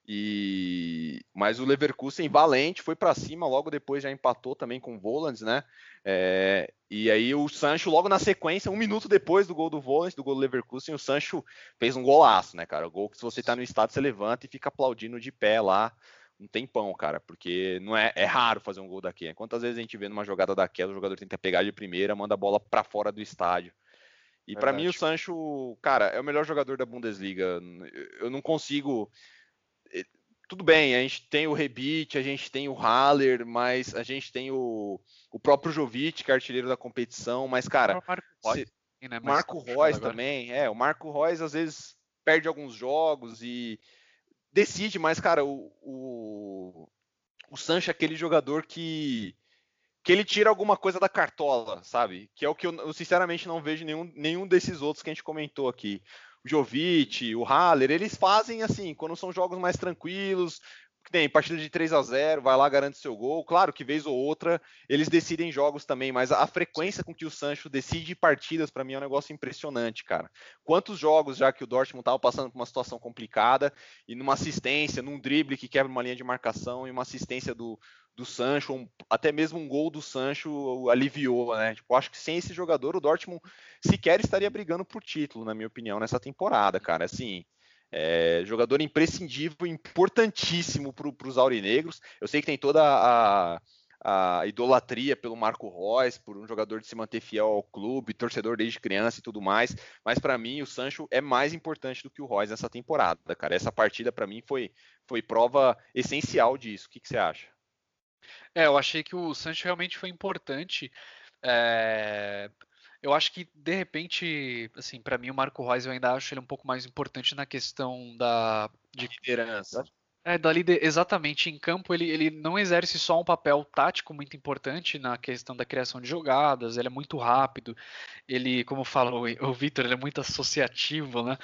E mas o Leverkusen valente foi para cima, logo depois já empatou também com o Volans, né? É... E aí o Sancho logo na sequência, um minuto depois do gol do Volans, do gol do Leverkusen, o Sancho fez um golaço, né, cara? O gol que se você tá no estado você levanta e fica aplaudindo de pé lá um tempão, cara, porque não é, é raro fazer um gol daqui. Quantas vezes a gente vê numa jogada daquela, o jogador tenta pegar de primeira, manda a bola para fora do estádio. E para mim o Sancho, cara, é o melhor jogador da Bundesliga. Eu não consigo tudo bem, a gente tem o Rebite, a gente tem o Haller, mas a gente tem o, o próprio Jovic, que é artilheiro da competição, mas, cara, o Marco Reus, né, Marco Reus também, é, o Marco Reus às vezes perde alguns jogos e decide, mas, cara, o, o, o Sancho é aquele jogador que que ele tira alguma coisa da cartola, sabe? Que é o que eu, eu sinceramente não vejo nenhum, nenhum desses outros que a gente comentou aqui o Jovic, o Haller, eles fazem assim, quando são jogos mais tranquilos, tem partida de 3 a 0 vai lá, garante seu gol. Claro que vez ou outra eles decidem jogos também, mas a frequência com que o Sancho decide partidas, para mim, é um negócio impressionante, cara. Quantos jogos já que o Dortmund estava passando por uma situação complicada e numa assistência, num drible que quebra uma linha de marcação e uma assistência do, do Sancho, um, até mesmo um gol do Sancho aliviou, né? Tipo, acho que sem esse jogador o Dortmund sequer estaria brigando por título, na minha opinião, nessa temporada, cara. Assim, é, jogador imprescindível, importantíssimo para os aurinegros. Eu sei que tem toda a, a idolatria pelo Marco Reus, por um jogador de se manter fiel ao clube, torcedor desde criança e tudo mais, mas para mim o Sancho é mais importante do que o Reus nessa temporada, cara. Essa partida para mim foi, foi prova essencial disso. O que, você acha? É, eu achei que o Sancho realmente foi importante. É eu acho que, de repente, assim, para mim o Marco Reus eu ainda acho ele um pouco mais importante na questão da de liderança. É, da exatamente. Em campo, ele, ele não exerce só um papel tático muito importante na questão da criação de jogadas, ele é muito rápido. Ele, como fala o, o Vitor, ele é muito associativo, né?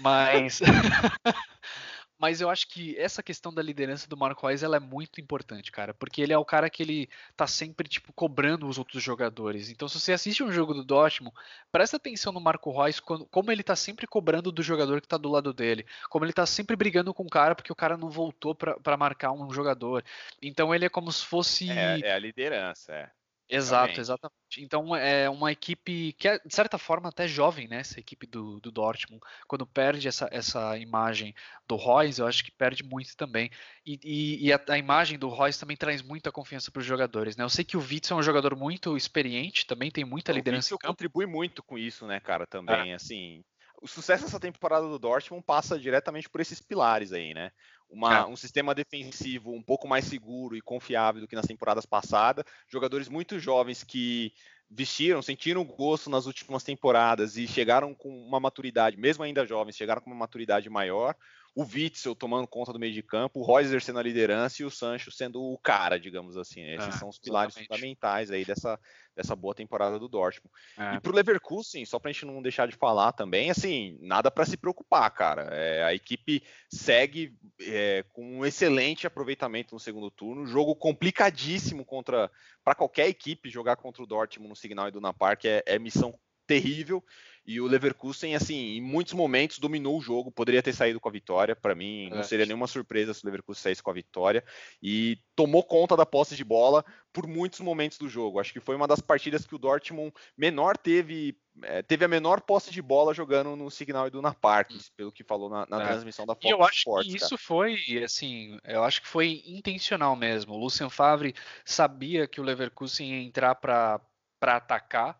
Mas. Mas eu acho que essa questão da liderança do Marco Reus ela é muito importante, cara, porque ele é o cara que ele tá sempre tipo cobrando os outros jogadores. Então, se você assiste um jogo do Dortmund, presta atenção no Marco Reus quando, como ele tá sempre cobrando do jogador que tá do lado dele, como ele tá sempre brigando com o cara porque o cara não voltou para marcar um jogador. Então, ele é como se fosse é, é a liderança, é. Exato, exatamente. Então é uma equipe que é, de certa forma, até jovem, né? Essa equipe do, do Dortmund. Quando perde essa, essa imagem do Royce, eu acho que perde muito também. E, e, e a, a, imagem do Royce também traz muita confiança para os jogadores, né? Eu sei que o Witzel é um jogador muito experiente, também tem muita liderança. O contribui muito com isso, né, cara, também, é. assim o sucesso dessa temporada do Dortmund passa diretamente por esses pilares aí, né? Uma. Um sistema defensivo um pouco mais seguro e confiável do que nas temporadas passadas, jogadores muito jovens que vestiram, sentiram gosto nas últimas temporadas e chegaram com uma maturidade, mesmo ainda jovens, chegaram com uma maturidade maior o Witzel tomando conta do meio de campo, o Royce exercendo a liderança e o Sancho sendo o cara, digamos assim. Né? Esses é, são os pilares exatamente. fundamentais aí dessa, dessa boa temporada do Dortmund. É. E pro Leverkusen, só pra gente não deixar de falar também, assim, nada para se preocupar, cara. É, a equipe segue é, com um excelente aproveitamento no segundo turno, jogo complicadíssimo contra para qualquer equipe jogar contra o Dortmund no Signal Iduna Park é, é missão terrível. E o Leverkusen, assim, em muitos momentos dominou o jogo, poderia ter saído com a vitória. Para mim, não é. seria nenhuma surpresa se o Leverkusen saísse com a vitória. E tomou conta da posse de bola por muitos momentos do jogo. Acho que foi uma das partidas que o Dortmund menor teve, é, teve a menor posse de bola jogando no Signal Iduna Park, pelo que falou na, na é. transmissão da Fox E eu acho Sports, que isso cara. foi, assim, eu acho que foi intencional mesmo. O Lucien Favre sabia que o Leverkusen ia entrar para atacar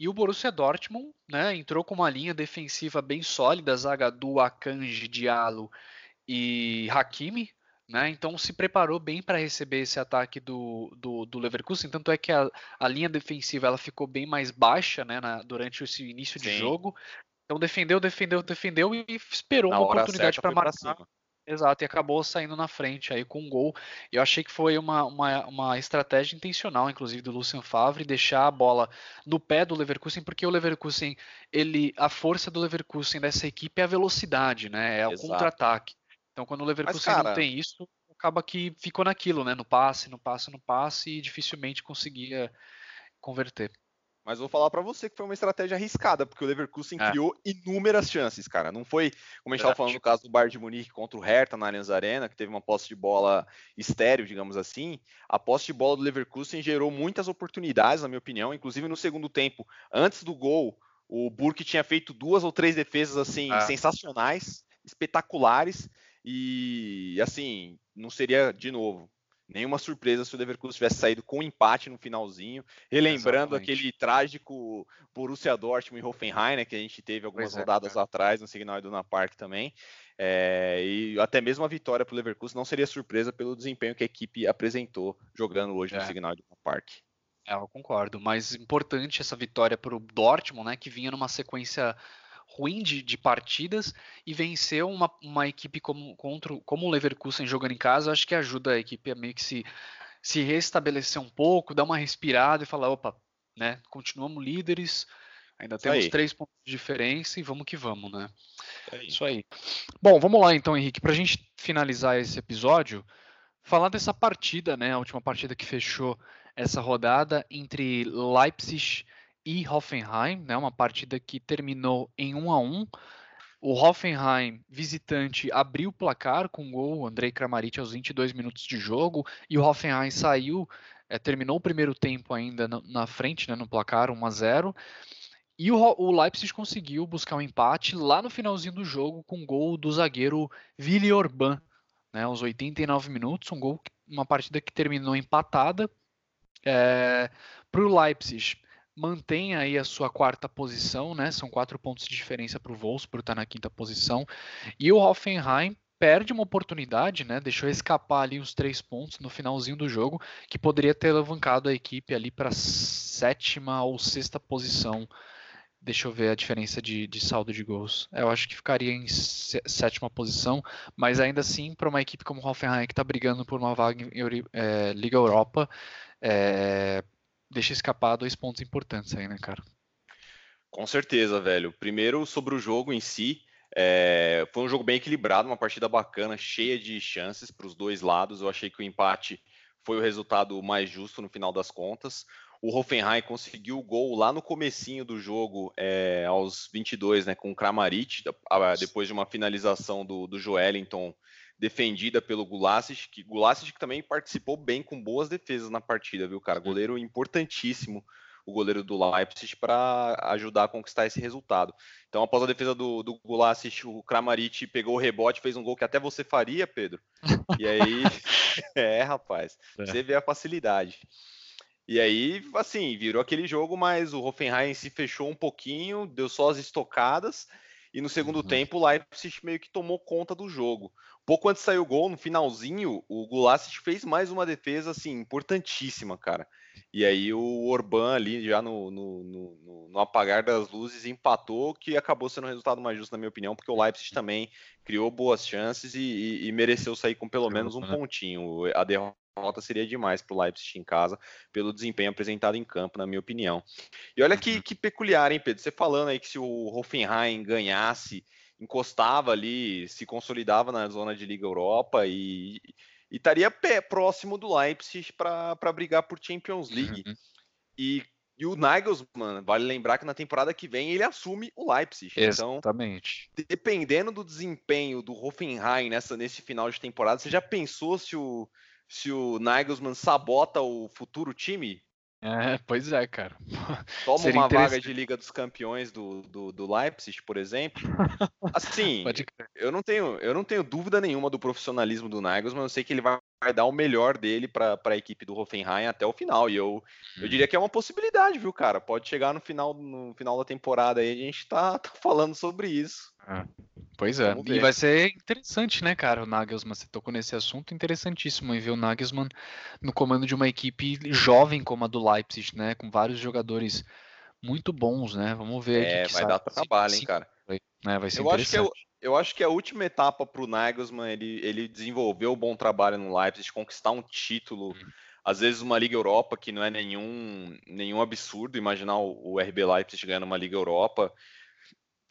e o Borussia Dortmund né, entrou com uma linha defensiva bem sólida, zaga do Akanji, Diallo e Hakimi, né, então se preparou bem para receber esse ataque do, do, do, Leverkusen, tanto é que a, a linha defensiva ela ficou bem mais baixa né, na, durante esse início Sim. de jogo, então defendeu, defendeu, defendeu e esperou na uma oportunidade para marcar. Exato, e acabou saindo na frente aí com um gol. Eu achei que foi uma, uma, uma estratégia intencional, inclusive, do Lucien Favre, deixar a bola no pé do Leverkusen, porque o Leverkusen, ele, a força do Leverkusen dessa equipe é a velocidade, né? É o contra-ataque. Então, quando o Leverkusen Mas, cara... não tem isso, acaba que ficou naquilo, né? No passe, no passe, no passe, e dificilmente conseguia converter. Mas vou falar para você que foi uma estratégia arriscada, porque o Leverkusen é. criou inúmeras chances, cara. Não foi, como a gente estava falando no caso do Bayern de Munique contra o Hertha na Allianz Arena, que teve uma posse de bola estéreo, digamos assim. A posse de bola do Leverkusen gerou muitas oportunidades, na minha opinião, inclusive no segundo tempo, antes do gol, o Burke tinha feito duas ou três defesas assim é. sensacionais, espetaculares e assim, não seria de novo nenhuma surpresa se o Leverkusen tivesse saído com um empate no finalzinho, relembrando Exatamente. aquele trágico Borussia Dortmund e Hoffenheim, né, que a gente teve algumas é, rodadas atrás no Signal Iduna Park também. É, e até mesmo a vitória para o Leverkusen não seria surpresa pelo desempenho que a equipe apresentou jogando hoje é. no Signal Iduna Park. É, eu concordo, mas importante essa vitória para o Dortmund, né, que vinha numa sequência ruim de, de partidas e vencer uma, uma equipe como, contra, como o Leverkusen jogando em casa, acho que ajuda a equipe a meio que se, se restabelecer um pouco, dar uma respirada e falar, opa, né, continuamos líderes, ainda Isso temos aí. três pontos de diferença e vamos que vamos, né? Isso aí. Isso aí. Bom, vamos lá então, Henrique, para a gente finalizar esse episódio, falar dessa partida, né, a última partida que fechou essa rodada entre Leipzig e Hoffenheim, né, uma partida que terminou em 1 a 1. O Hoffenheim, visitante, abriu o placar com o gol, Andrei Kramaric aos 22 minutos de jogo, e o Hoffenheim saiu, é, terminou o primeiro tempo ainda na, na frente, né, no placar 1 a 0. E o, o, Leipzig conseguiu buscar um empate lá no finalzinho do jogo com o gol do zagueiro Willi Orban, né, aos 89 minutos, um gol, uma partida que terminou empatada. É, Para o Leipzig, mantém aí a sua quarta posição, né? São quatro pontos de diferença para o Wolfsburg, está na quinta posição. E o Hoffenheim perde uma oportunidade, né? Deixou escapar ali os três pontos no finalzinho do jogo, que poderia ter alavancado a equipe ali para sétima ou sexta posição. Deixa eu ver a diferença de, de saldo de gols. Eu acho que ficaria em sétima posição, mas ainda assim, para uma equipe como o Hoffenheim, que está brigando por uma vaga em é, Liga Europa, é, deixa escapar dois pontos importantes aí, né, cara? Com certeza, velho. Primeiro, sobre o jogo em si, é... foi um jogo bem equilibrado, uma partida bacana, cheia de chances para os dois lados. Eu achei que o empate foi o resultado mais justo no final das contas. O Hoffenheim conseguiu o gol lá no comecinho do jogo, é, aos 22, né, com o Kramaric, depois de uma finalização do, do Joelinton defendida pelo Gulacic, que Gulacic também participou bem com boas defesas na partida, viu, cara? Goleiro importantíssimo, o goleiro do Leipzig, para ajudar a conquistar esse resultado. Então, após a defesa do, do Gulacic, o Kramaric pegou o rebote, fez um gol que até você faria, Pedro. E aí, é, rapaz, é. você vê a facilidade. E aí, assim, virou aquele jogo, mas o Hoffenheim se fechou um pouquinho, deu só as estocadas, e no segundo uhum. tempo o Leipzig meio que tomou conta do jogo. Pouco antes de sair o gol, no finalzinho, o Gulacic fez mais uma defesa assim importantíssima, cara. E aí o Orban ali já no, no, no, no, apagar das luzes empatou, que acabou sendo o resultado mais justo na minha opinião, porque o Leipzig também criou boas chances e, e, e mereceu sair com pelo menos um né? pontinho. A derrota seria demais para o Leipzig em casa, pelo desempenho apresentado em campo, na minha opinião. E olha que, uhum. que peculiar, hein, Pedro? Você falando aí que se o Hoffenheim ganhasse encostava ali, se consolidava na zona de Liga Europa e, e estaria pé, próximo do Leipzig para brigar por Champions League. Uhum. E, e o Nagelsmann, vale lembrar que na temporada que vem ele assume o Leipzig. Então, Exatamente. Então, dependendo do desempenho do Hoffenheim nessa, nesse final de temporada, você já pensou se o, se o Nagelsmann sabota o futuro time? É, pois é, cara. Toma Seria uma vaga de Liga dos Campeões do, do, do Leipzig, por exemplo. Assim, eu não tenho eu não tenho dúvida nenhuma do profissionalismo do Nagelsmann, eu sei que ele vai, vai dar o melhor dele para a equipe do Hoffenheim até o final. E eu, eu diria que é uma possibilidade, viu, cara? Pode chegar no final, no final da temporada aí, a gente tá, tá falando sobre isso. É. Pois é. E vai ser interessante, né, cara? O Nagelsmann, você tocou nesse assunto, interessantíssimo em ver o Nagelsmann no comando de uma equipe jovem como a do Leipzig, né? Com vários jogadores muito bons, né? Vamos ver. É, vai dar trabalho, hein, cara. Vai, né, vai ser eu acho que eu, eu acho que a última etapa para o Nagelsmann, ele, ele desenvolveu um bom trabalho no Leipzig, conquistar um título. Hum. Às vezes uma Liga Europa, que não é nenhum, nenhum absurdo imaginar o, o RB Leipzig ganhando uma Liga Europa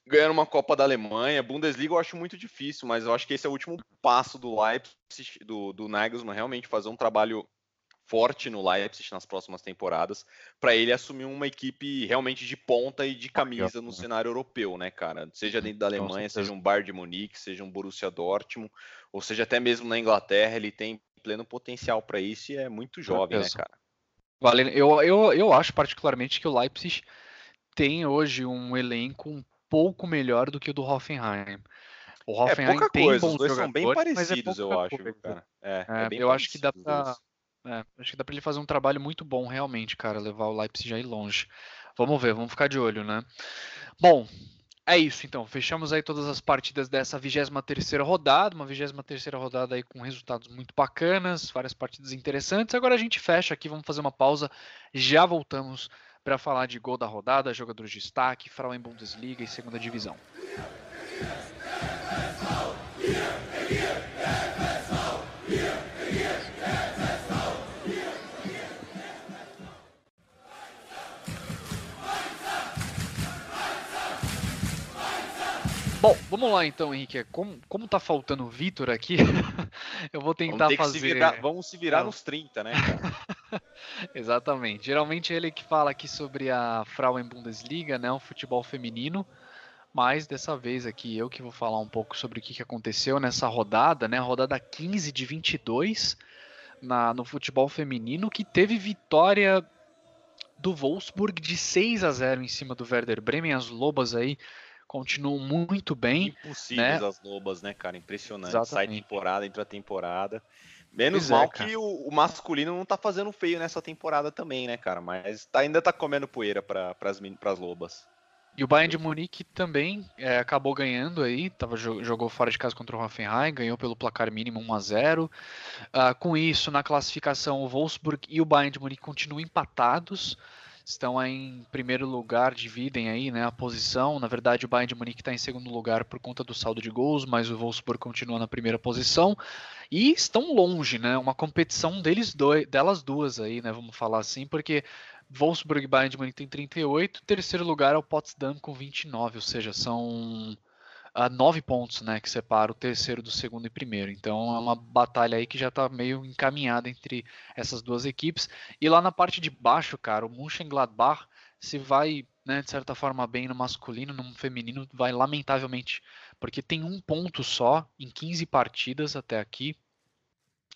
ganhando uma Copa da Alemanha. Bundesliga eu acho muito difícil, mas eu acho que esse é o último passo do Leipzig, do, do Nagelsmann, realmente fazer um trabalho forte no Leipzig nas próximas temporadas, para ele assumir uma equipe realmente de ponta e de camisa no cenário europeu, né, cara? Seja dentro da Alemanha, seja um Bayern de Munique, seja um Borussia Dortmund, ou seja até mesmo na Inglaterra, ele tem pleno potencial para isso e é muito jovem, né, cara? Vale, eu, eu, eu acho particularmente que o Leipzig tem hoje um elenco um pouco melhor do que o do Hoffenheim. O é Hoffenheim é tem coisa, bons os dois são bem é parecidos, é eu acho, cara. É, é, é eu acho que dá pra, é, acho que dá para ele fazer um trabalho muito bom, realmente, cara, levar o Leipzig aí longe. Vamos ver, vamos ficar de olho, né? Bom, é isso então. Fechamos aí todas as partidas dessa 23 rodada, uma 23 rodada aí com resultados muito bacanas, várias partidas interessantes. Agora a gente fecha aqui, vamos fazer uma pausa. Já voltamos para falar de gol da rodada, jogadores de destaque, Frauen Bundesliga e segunda divisão. Bom, vamos lá então, Henrique. Como, como tá faltando o Vitor aqui, eu vou tentar fazer. Se virar, vamos se virar nos 30, né, cara? Exatamente. Geralmente ele que fala aqui sobre a Frauen Bundesliga, né, o futebol feminino. Mas dessa vez aqui eu que vou falar um pouco sobre o que, que aconteceu nessa rodada, né? Rodada 15 de 22 na, no futebol feminino, que teve vitória do Wolfsburg de 6 a 0 em cima do Werder Bremen. As Lobas aí continuam muito bem. Impossíveis né? as lobas, né, cara? Impressionante. Exatamente. Sai temporada, entra temporada. Menos pois é, mal é, que o, o, masculino não tá fazendo feio nessa temporada também, né, cara? Mas tá, ainda tá comendo poeira para as lobas. E o Bayern de Munique também é, acabou ganhando aí, tava, jogou fora de casa contra o Hoffenheim, ganhou pelo placar mínimo 1 a 0 uh, ah, Com isso, na classificação, o Wolfsburg e o Bayern de Munique continuam empatados estão em primeiro lugar, dividem aí né, a posição. Na verdade, o Bayern de Munique está em segundo lugar por conta do saldo de gols, mas o Wolfsburg continua na primeira posição. E estão longe, né? Uma competição deles dois, delas duas aí, né? Vamos falar assim, porque Wolfsburg e Bayern de Munique tem 38, terceiro lugar é o Potsdam com 29, ou seja, são a nove pontos, né, que separa o terceiro do segundo e primeiro. Então é uma batalha aí que já está meio encaminhada entre essas duas equipes. E lá na parte de baixo, cara, o Mönchengladbach se vai, né, de certa forma bem no masculino, no feminino vai lamentavelmente, porque tem um ponto só em 15 partidas até aqui.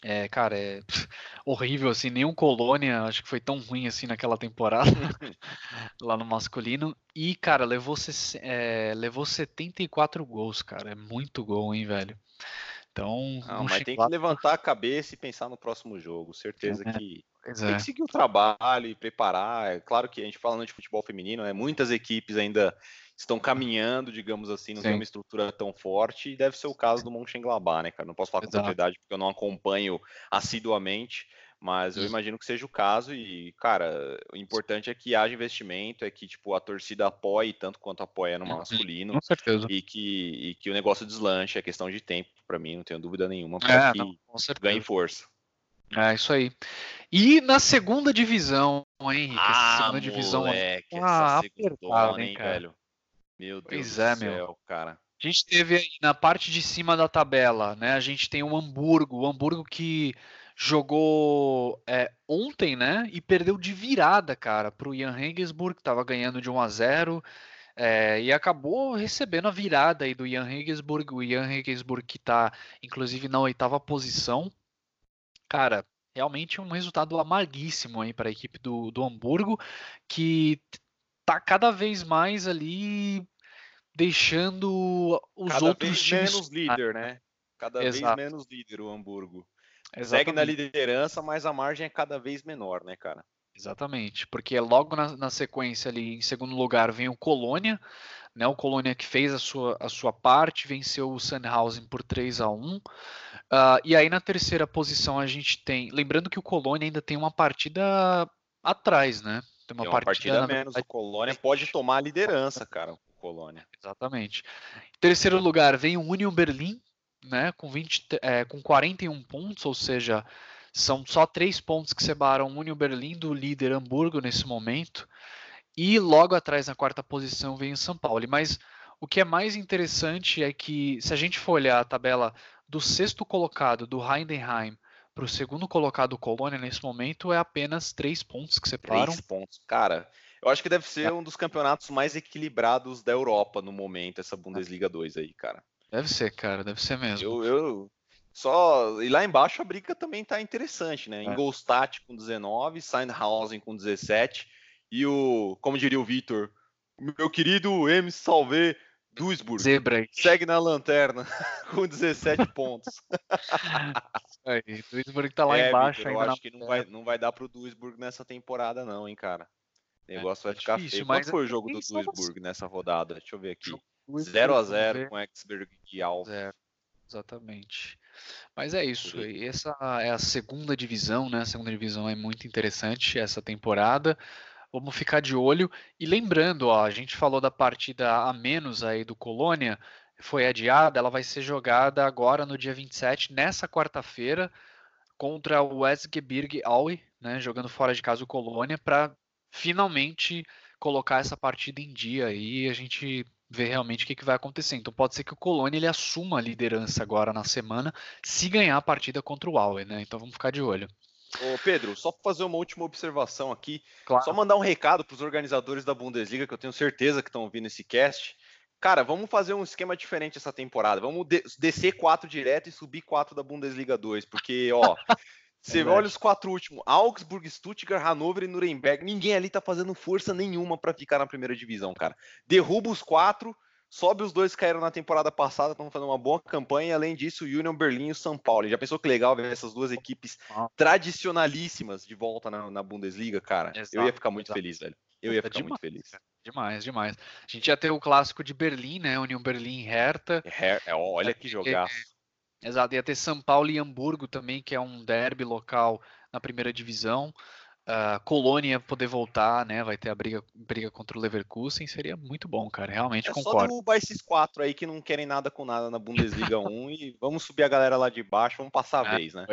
É, cara, é horrível, assim, nenhum Colônia acho que foi tão ruim assim naquela temporada, lá no masculino. E, cara, levou, é, levou 74 gols, cara, é muito gol, hein, velho. Então, Não, mas tem que levantar a cabeça e pensar no próximo jogo, certeza é, que tem é. que seguir o trabalho e preparar. É claro que a gente falando de futebol feminino, né, muitas equipes ainda estão caminhando, digamos assim, não Sim. tem uma estrutura tão forte, e deve ser o caso do Mönchengladbach, né, cara? Não posso falar com Exato. propriedade porque eu não acompanho assiduamente, mas eu imagino que seja o caso e, cara, o importante é que haja investimento, é que, tipo, a torcida apoie tanto quanto apoia no masculino. Com certeza. E que, e que o negócio deslanche, é questão de tempo, para mim, não tenho dúvida nenhuma, para é, que não, ganhe força. É, isso aí. E na segunda divisão, hein, Henrique? Ah, segunda divisão. Moleque, ah, essa apertado, hein, cara? velho? Meu Deus pois é, do céu, meu. cara. A gente teve aí na parte de cima da tabela, né? A gente tem o Hamburgo, o Hamburgo que jogou é, ontem, né? E perdeu de virada, cara, para o Jan Regensburg, que estava ganhando de 1 a 0 é, e acabou recebendo a virada aí do Jan Regensburg, o Jan Regensburg que está, inclusive, na oitava posição. Cara, realmente um resultado amarguíssimo aí para a equipe do, do Hamburgo, que tá cada vez mais ali deixando os cada outros vez times menos líder, né? Cada Exato. vez menos líder o Hamburgo. Exatamente. Segue na liderança, mas a margem é cada vez menor, né, cara? Exatamente, porque logo na, na, sequência ali, em segundo lugar, vem o Colônia, né? O Colônia que fez a sua, a sua parte, venceu o Sandhausen por 3 a 1 uh, ah, E aí na terceira posição a gente tem. Lembrando que o Colônia ainda tem uma partida atrás, né? Tem uma, tem uma partida, partida menos. O Colônia pode tomar a liderança, cara. O Colônia. Exatamente. Em terceiro lugar vem o Union Berlim, né? Com, 20, é, com 41 pontos, ou seja, são só três pontos que separam o Union Berlim do líder Hamburgo nesse momento. E logo atrás, na quarta posição, vem o São Paulo. Mas o que é mais interessante é que, se a gente for olhar a tabela do sexto colocado, do Heidenheim, para o segundo colocado Colônia nesse momento é apenas três pontos que separam. Três pontos. Cara, eu acho que deve ser é. um dos campeonatos mais equilibrados da Europa no momento, essa Bundesliga 2 aí, cara. Deve ser, cara, deve ser mesmo. Eu, eu só. E lá embaixo a briga também tá interessante, né? É. Ingolstadt com 19, Sandhausen com 17 e o, como diria o Vitor, meu querido M. Salve Duisburg. Zebra. Segue na lanterna com 17 pontos. Aí, Duisburg tá lá é, embaixo Victor, ainda. Eu acho que não vai, não vai dar pro Duisburg nessa temporada, não, hein, cara. O negócio é, vai ficar difícil, feio. Qual foi o jogo do Duisburg nessa rodada? Deixa eu ver aqui. 0x0 com Exberg e Alf. Exatamente. Mas é isso. Essa é a segunda divisão, né? A segunda divisão é muito interessante essa temporada. Vamos ficar de olho. E lembrando, ó, a gente falou da partida a menos aí do Colônia, foi adiada, ela vai ser jogada agora no dia 27, nessa quarta-feira, contra o Westgebirge Aue, né, jogando fora de casa o Colônia, para finalmente colocar essa partida em dia e a gente ver realmente o que, que, vai acontecer. Então pode ser que o Colônia ele assuma a liderança agora na semana, se ganhar a partida contra o Aue, né? Então vamos ficar de olho. Ô Pedro, só para fazer uma última observação aqui, claro. só mandar um recado para os organizadores da Bundesliga, que eu tenho certeza que estão ouvindo esse cast. Cara, vamos fazer um esquema diferente essa temporada. Vamos de descer quatro direto e subir quatro da Bundesliga 2, porque, ó, você é olha os quatro últimos: Augsburg, Stuttgart, Hannover e Nuremberg. Ninguém ali tá fazendo força nenhuma para ficar na primeira divisão, cara. Derruba os quatro, Sobe os dois que caíram na temporada passada, estão fazendo uma boa campanha. E, além disso, o Union Berlim e o São Paulo. Já pensou que legal ver essas duas equipes tradicionalíssimas de volta na, na Bundesliga, cara? Exato, eu ia ficar muito exato. feliz, velho. Eu ia ficar demais, muito feliz. Demais, demais. A gente ia ter o clássico de Berlim, né? Union Berlim Hertha. Her é, olha que jogaço. Exato, ia ter São Paulo e Hamburgo também, que é um derby local na primeira divisão a Colônia poder voltar, né? Vai ter a briga, briga contra o Leverkusen, seria muito bom, cara. Realmente é concordo. Só derrubar esses quatro aí que não querem nada com nada na Bundesliga 1 e vamos subir a galera lá de baixo, vamos passar a é, vez, né?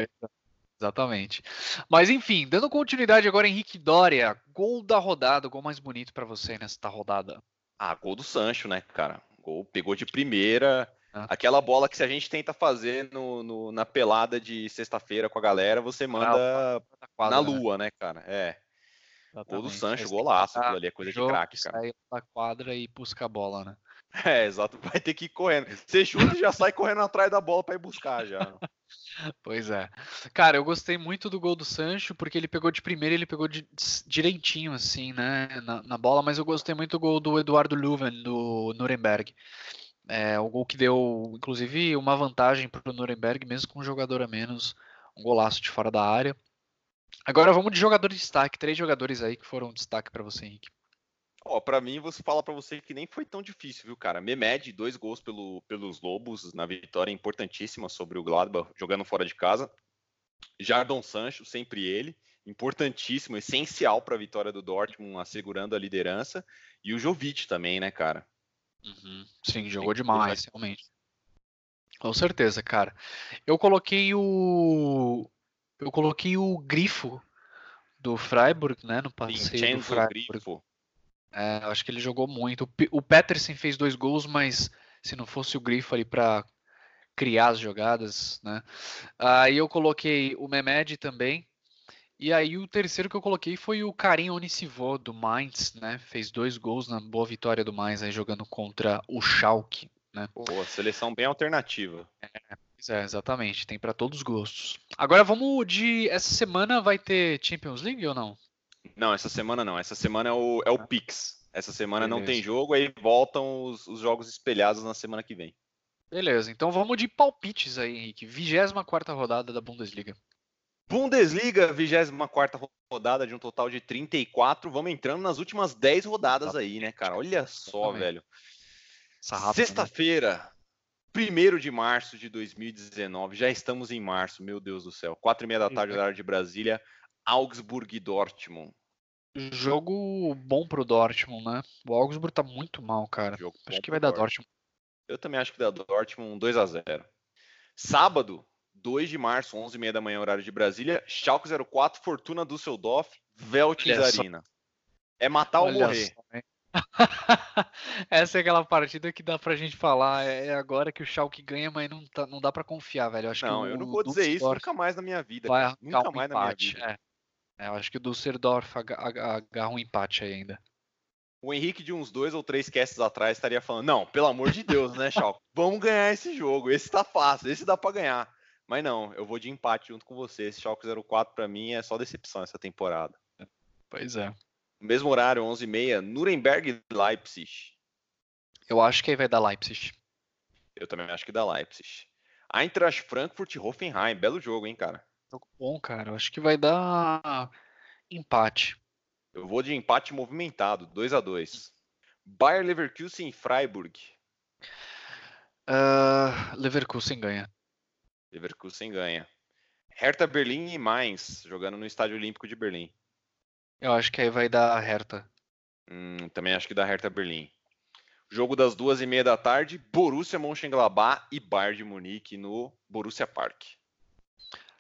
Exatamente. Mas enfim, dando continuidade agora, Henrique Dória, gol da rodada, gol mais bonito para você nesta rodada. Ah, gol do Sancho, né, cara? Gol pegou de primeira. Ah. Aquela bola que se a gente tenta fazer no, no na pelada de sexta-feira com a galera, você manda quadra, na né? lua, né? né, cara? É. Exatamente. Gol do Sancho, golaço, aquilo ali é coisa de craque, cara. Sai da quadra e busca a bola, né? É, exato, vai ter que ir correndo. Você chuta e já sai correndo atrás da bola para ir buscar já. pois é. Cara, eu gostei muito do gol do Sancho, porque ele pegou de primeira, ele pegou de, direitinho, assim, né, na, na, bola, mas eu gostei muito do gol do Eduardo Leuven, do Nuremberg. É, o gol que deu, inclusive, uma vantagem para o Nuremberg, mesmo com um jogador a menos, um golaço de fora da área. Agora vamos de jogador de destaque, três jogadores aí que foram destaque para você, Henrique. Ó, oh, para mim, você fala para você que nem foi tão difícil, viu, cara? Memed, dois gols pelo, pelos Lobos na vitória importantíssima sobre o Gladbach, jogando fora de casa. Jardon Sancho, sempre ele, importantíssimo, essencial para a vitória do Dortmund, assegurando a liderança. E o Jovic também, né, cara? Uhum. Sim, jogou demais, realmente. Com certeza, cara. Eu coloquei o. Eu coloquei o Grifo do Freiburg, né? No passeio Vincenzo do Freiburg. Grifo. É, acho que ele jogou muito. O Peterson fez dois gols, mas se não fosse o Grifo ali para criar as jogadas, né? Aí eu coloquei o Mehmed também, e aí o terceiro que eu coloquei foi o Karim Onisivô, do Mainz, né? Fez dois gols na boa vitória do Mainz aí jogando contra o Schalke, né? Boa, seleção bem alternativa. É, é exatamente, tem para todos os gostos. Agora vamos de essa semana vai ter Champions League ou não? Não, essa semana não. Essa semana é o, é o Pix. Essa semana Beleza. não tem jogo, aí voltam os, os jogos espelhados na semana que vem. Beleza, então vamos de palpites aí, Henrique. 24 rodada da Bundesliga. Bundesliga, 24 rodada de um total de 34. Vamos entrando nas últimas 10 rodadas aí, né, cara? Olha só, velho. Né? Sexta-feira, 1 de março de 2019. Já estamos em março, meu Deus do céu. 4 e meia da tarde, horário de Brasília. Augsburg e Dortmund. Jogo bom pro Dortmund, né? O Augsburg tá muito mal, cara. Jogo acho que vai dar Dortmund. Eu também acho que dá Dortmund 2 a 0 Sábado, 2 de março, 11h30 da manhã, horário de Brasília. Schalke 04, Fortuna Düsseldorf, Veltins Arena. É matar ou Olha morrer. Só, Essa é aquela partida que dá pra gente falar. É, é agora que o Schalke ganha, mas não, tá, não dá pra confiar, velho. Eu acho não, que eu não vou dizer isso nunca mais na minha vida. Vai nunca um mais empate. na minha vida. É. É, eu acho que o Dusseldorf agarra um empate aí ainda. O Henrique, de uns dois ou três casts atrás, estaria falando: Não, pelo amor de Deus, né, Schalke? Vamos ganhar esse jogo. Esse tá fácil, esse dá pra ganhar. Mas não, eu vou de empate junto com você. Esse Schalke 04 para mim é só decepção essa temporada. Pois é. Mesmo horário, 11h30, Nuremberg e Leipzig. Eu acho que aí vai dar Leipzig. Eu também acho que dá Leipzig. Eintracht Frankfurt e Hoffenheim. Belo jogo, hein, cara? Jogo bom, cara. Eu acho que vai dar empate. Eu vou de empate movimentado, 2 a 2 Bayer Leverkusen e Freiburg. Uh, Leverkusen ganha. Leverkusen ganha. Hertha Berlim e Mainz, jogando no Estádio Olímpico de Berlim. Eu acho que aí vai dar Hertha. Hum, também acho que dá Hertha Berlim. Jogo das duas e meia da tarde, Borussia Mönchengladbach e Bayern de Munique no Borussia Park.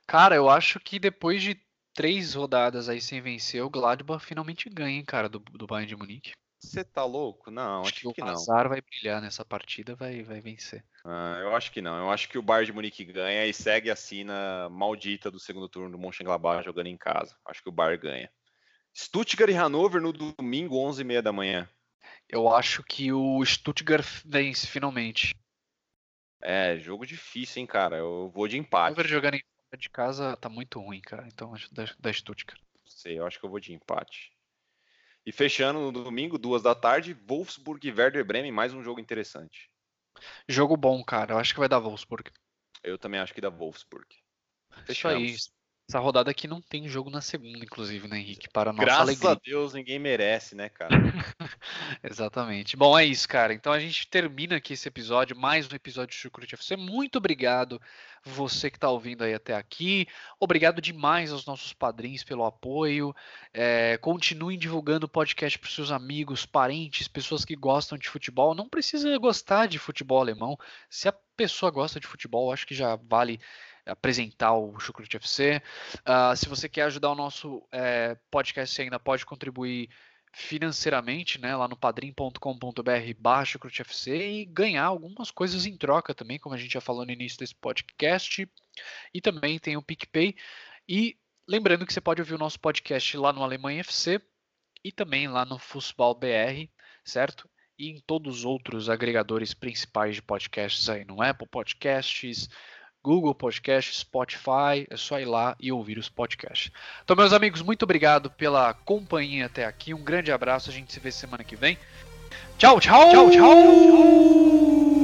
Cara, eu acho que depois de três rodadas aí sem vencer, o Gladbach finalmente ganha, hein, cara, do, do Bayern de Munique. Você tá louco? Não, acho, acho que, que, o não. O vai brilhar nessa partida, vai, vai vencer. Ah, eu acho que não. Eu acho que o Bayern de Munique ganha e segue a sina maldita do segundo turno do Mönchengladbach jogando em casa. Acho que o Bayern ganha. Stuttgart e Hannover no domingo, 11h30 da manhã. Eu acho que o Stuttgart vence finalmente. É, jogo difícil, hein, cara. Eu vou de empate. Hannover jogando em de casa tá muito ruim, cara. Então acho da, da Stuttgart. Sei, eu acho que eu vou de empate. E fechando no domingo, duas da tarde, Wolfsburg e Werder Bremen, mais um jogo interessante. Jogo bom, cara. Eu acho que vai dar Wolfsburg. Eu também acho que dá Wolfsburg. Fechamos. Isso aí. Essa rodada aqui não tem jogo na segunda, inclusive, né, Henrique? Para nossa Graças alegria. a Deus, ninguém merece, né, cara? Exatamente. Bom, é isso, cara. Então a gente termina aqui esse episódio, mais um episódio de Chucrute FC. Muito obrigado você que está ouvindo aí até aqui. Obrigado demais aos nossos padrinhos pelo apoio. É, continuem divulgando o podcast para seus amigos, parentes, pessoas que gostam de futebol. Não precisa gostar de futebol alemão. Se a pessoa gosta de futebol, acho que já vale apresentar o Chucrute FC. Uh, se você quer ajudar o nosso é, podcast, você ainda pode contribuir financeiramente, né, lá no padrim.com.br barra FC e ganhar algumas coisas em troca também, como a gente já falou no início desse podcast. E também tem o PicPay. E lembrando que você pode ouvir o nosso podcast lá no Alemanha FC e também lá no Fußball BR, certo? E em todos os outros agregadores principais de podcasts aí, no Apple Podcasts, Google Podcast, Spotify, é só ir lá e ouvir os podcasts. Então, meus amigos, muito obrigado pela companhia até aqui. Um grande abraço, a gente se vê semana que vem. Tchau, tchau, tchau, tchau. tchau.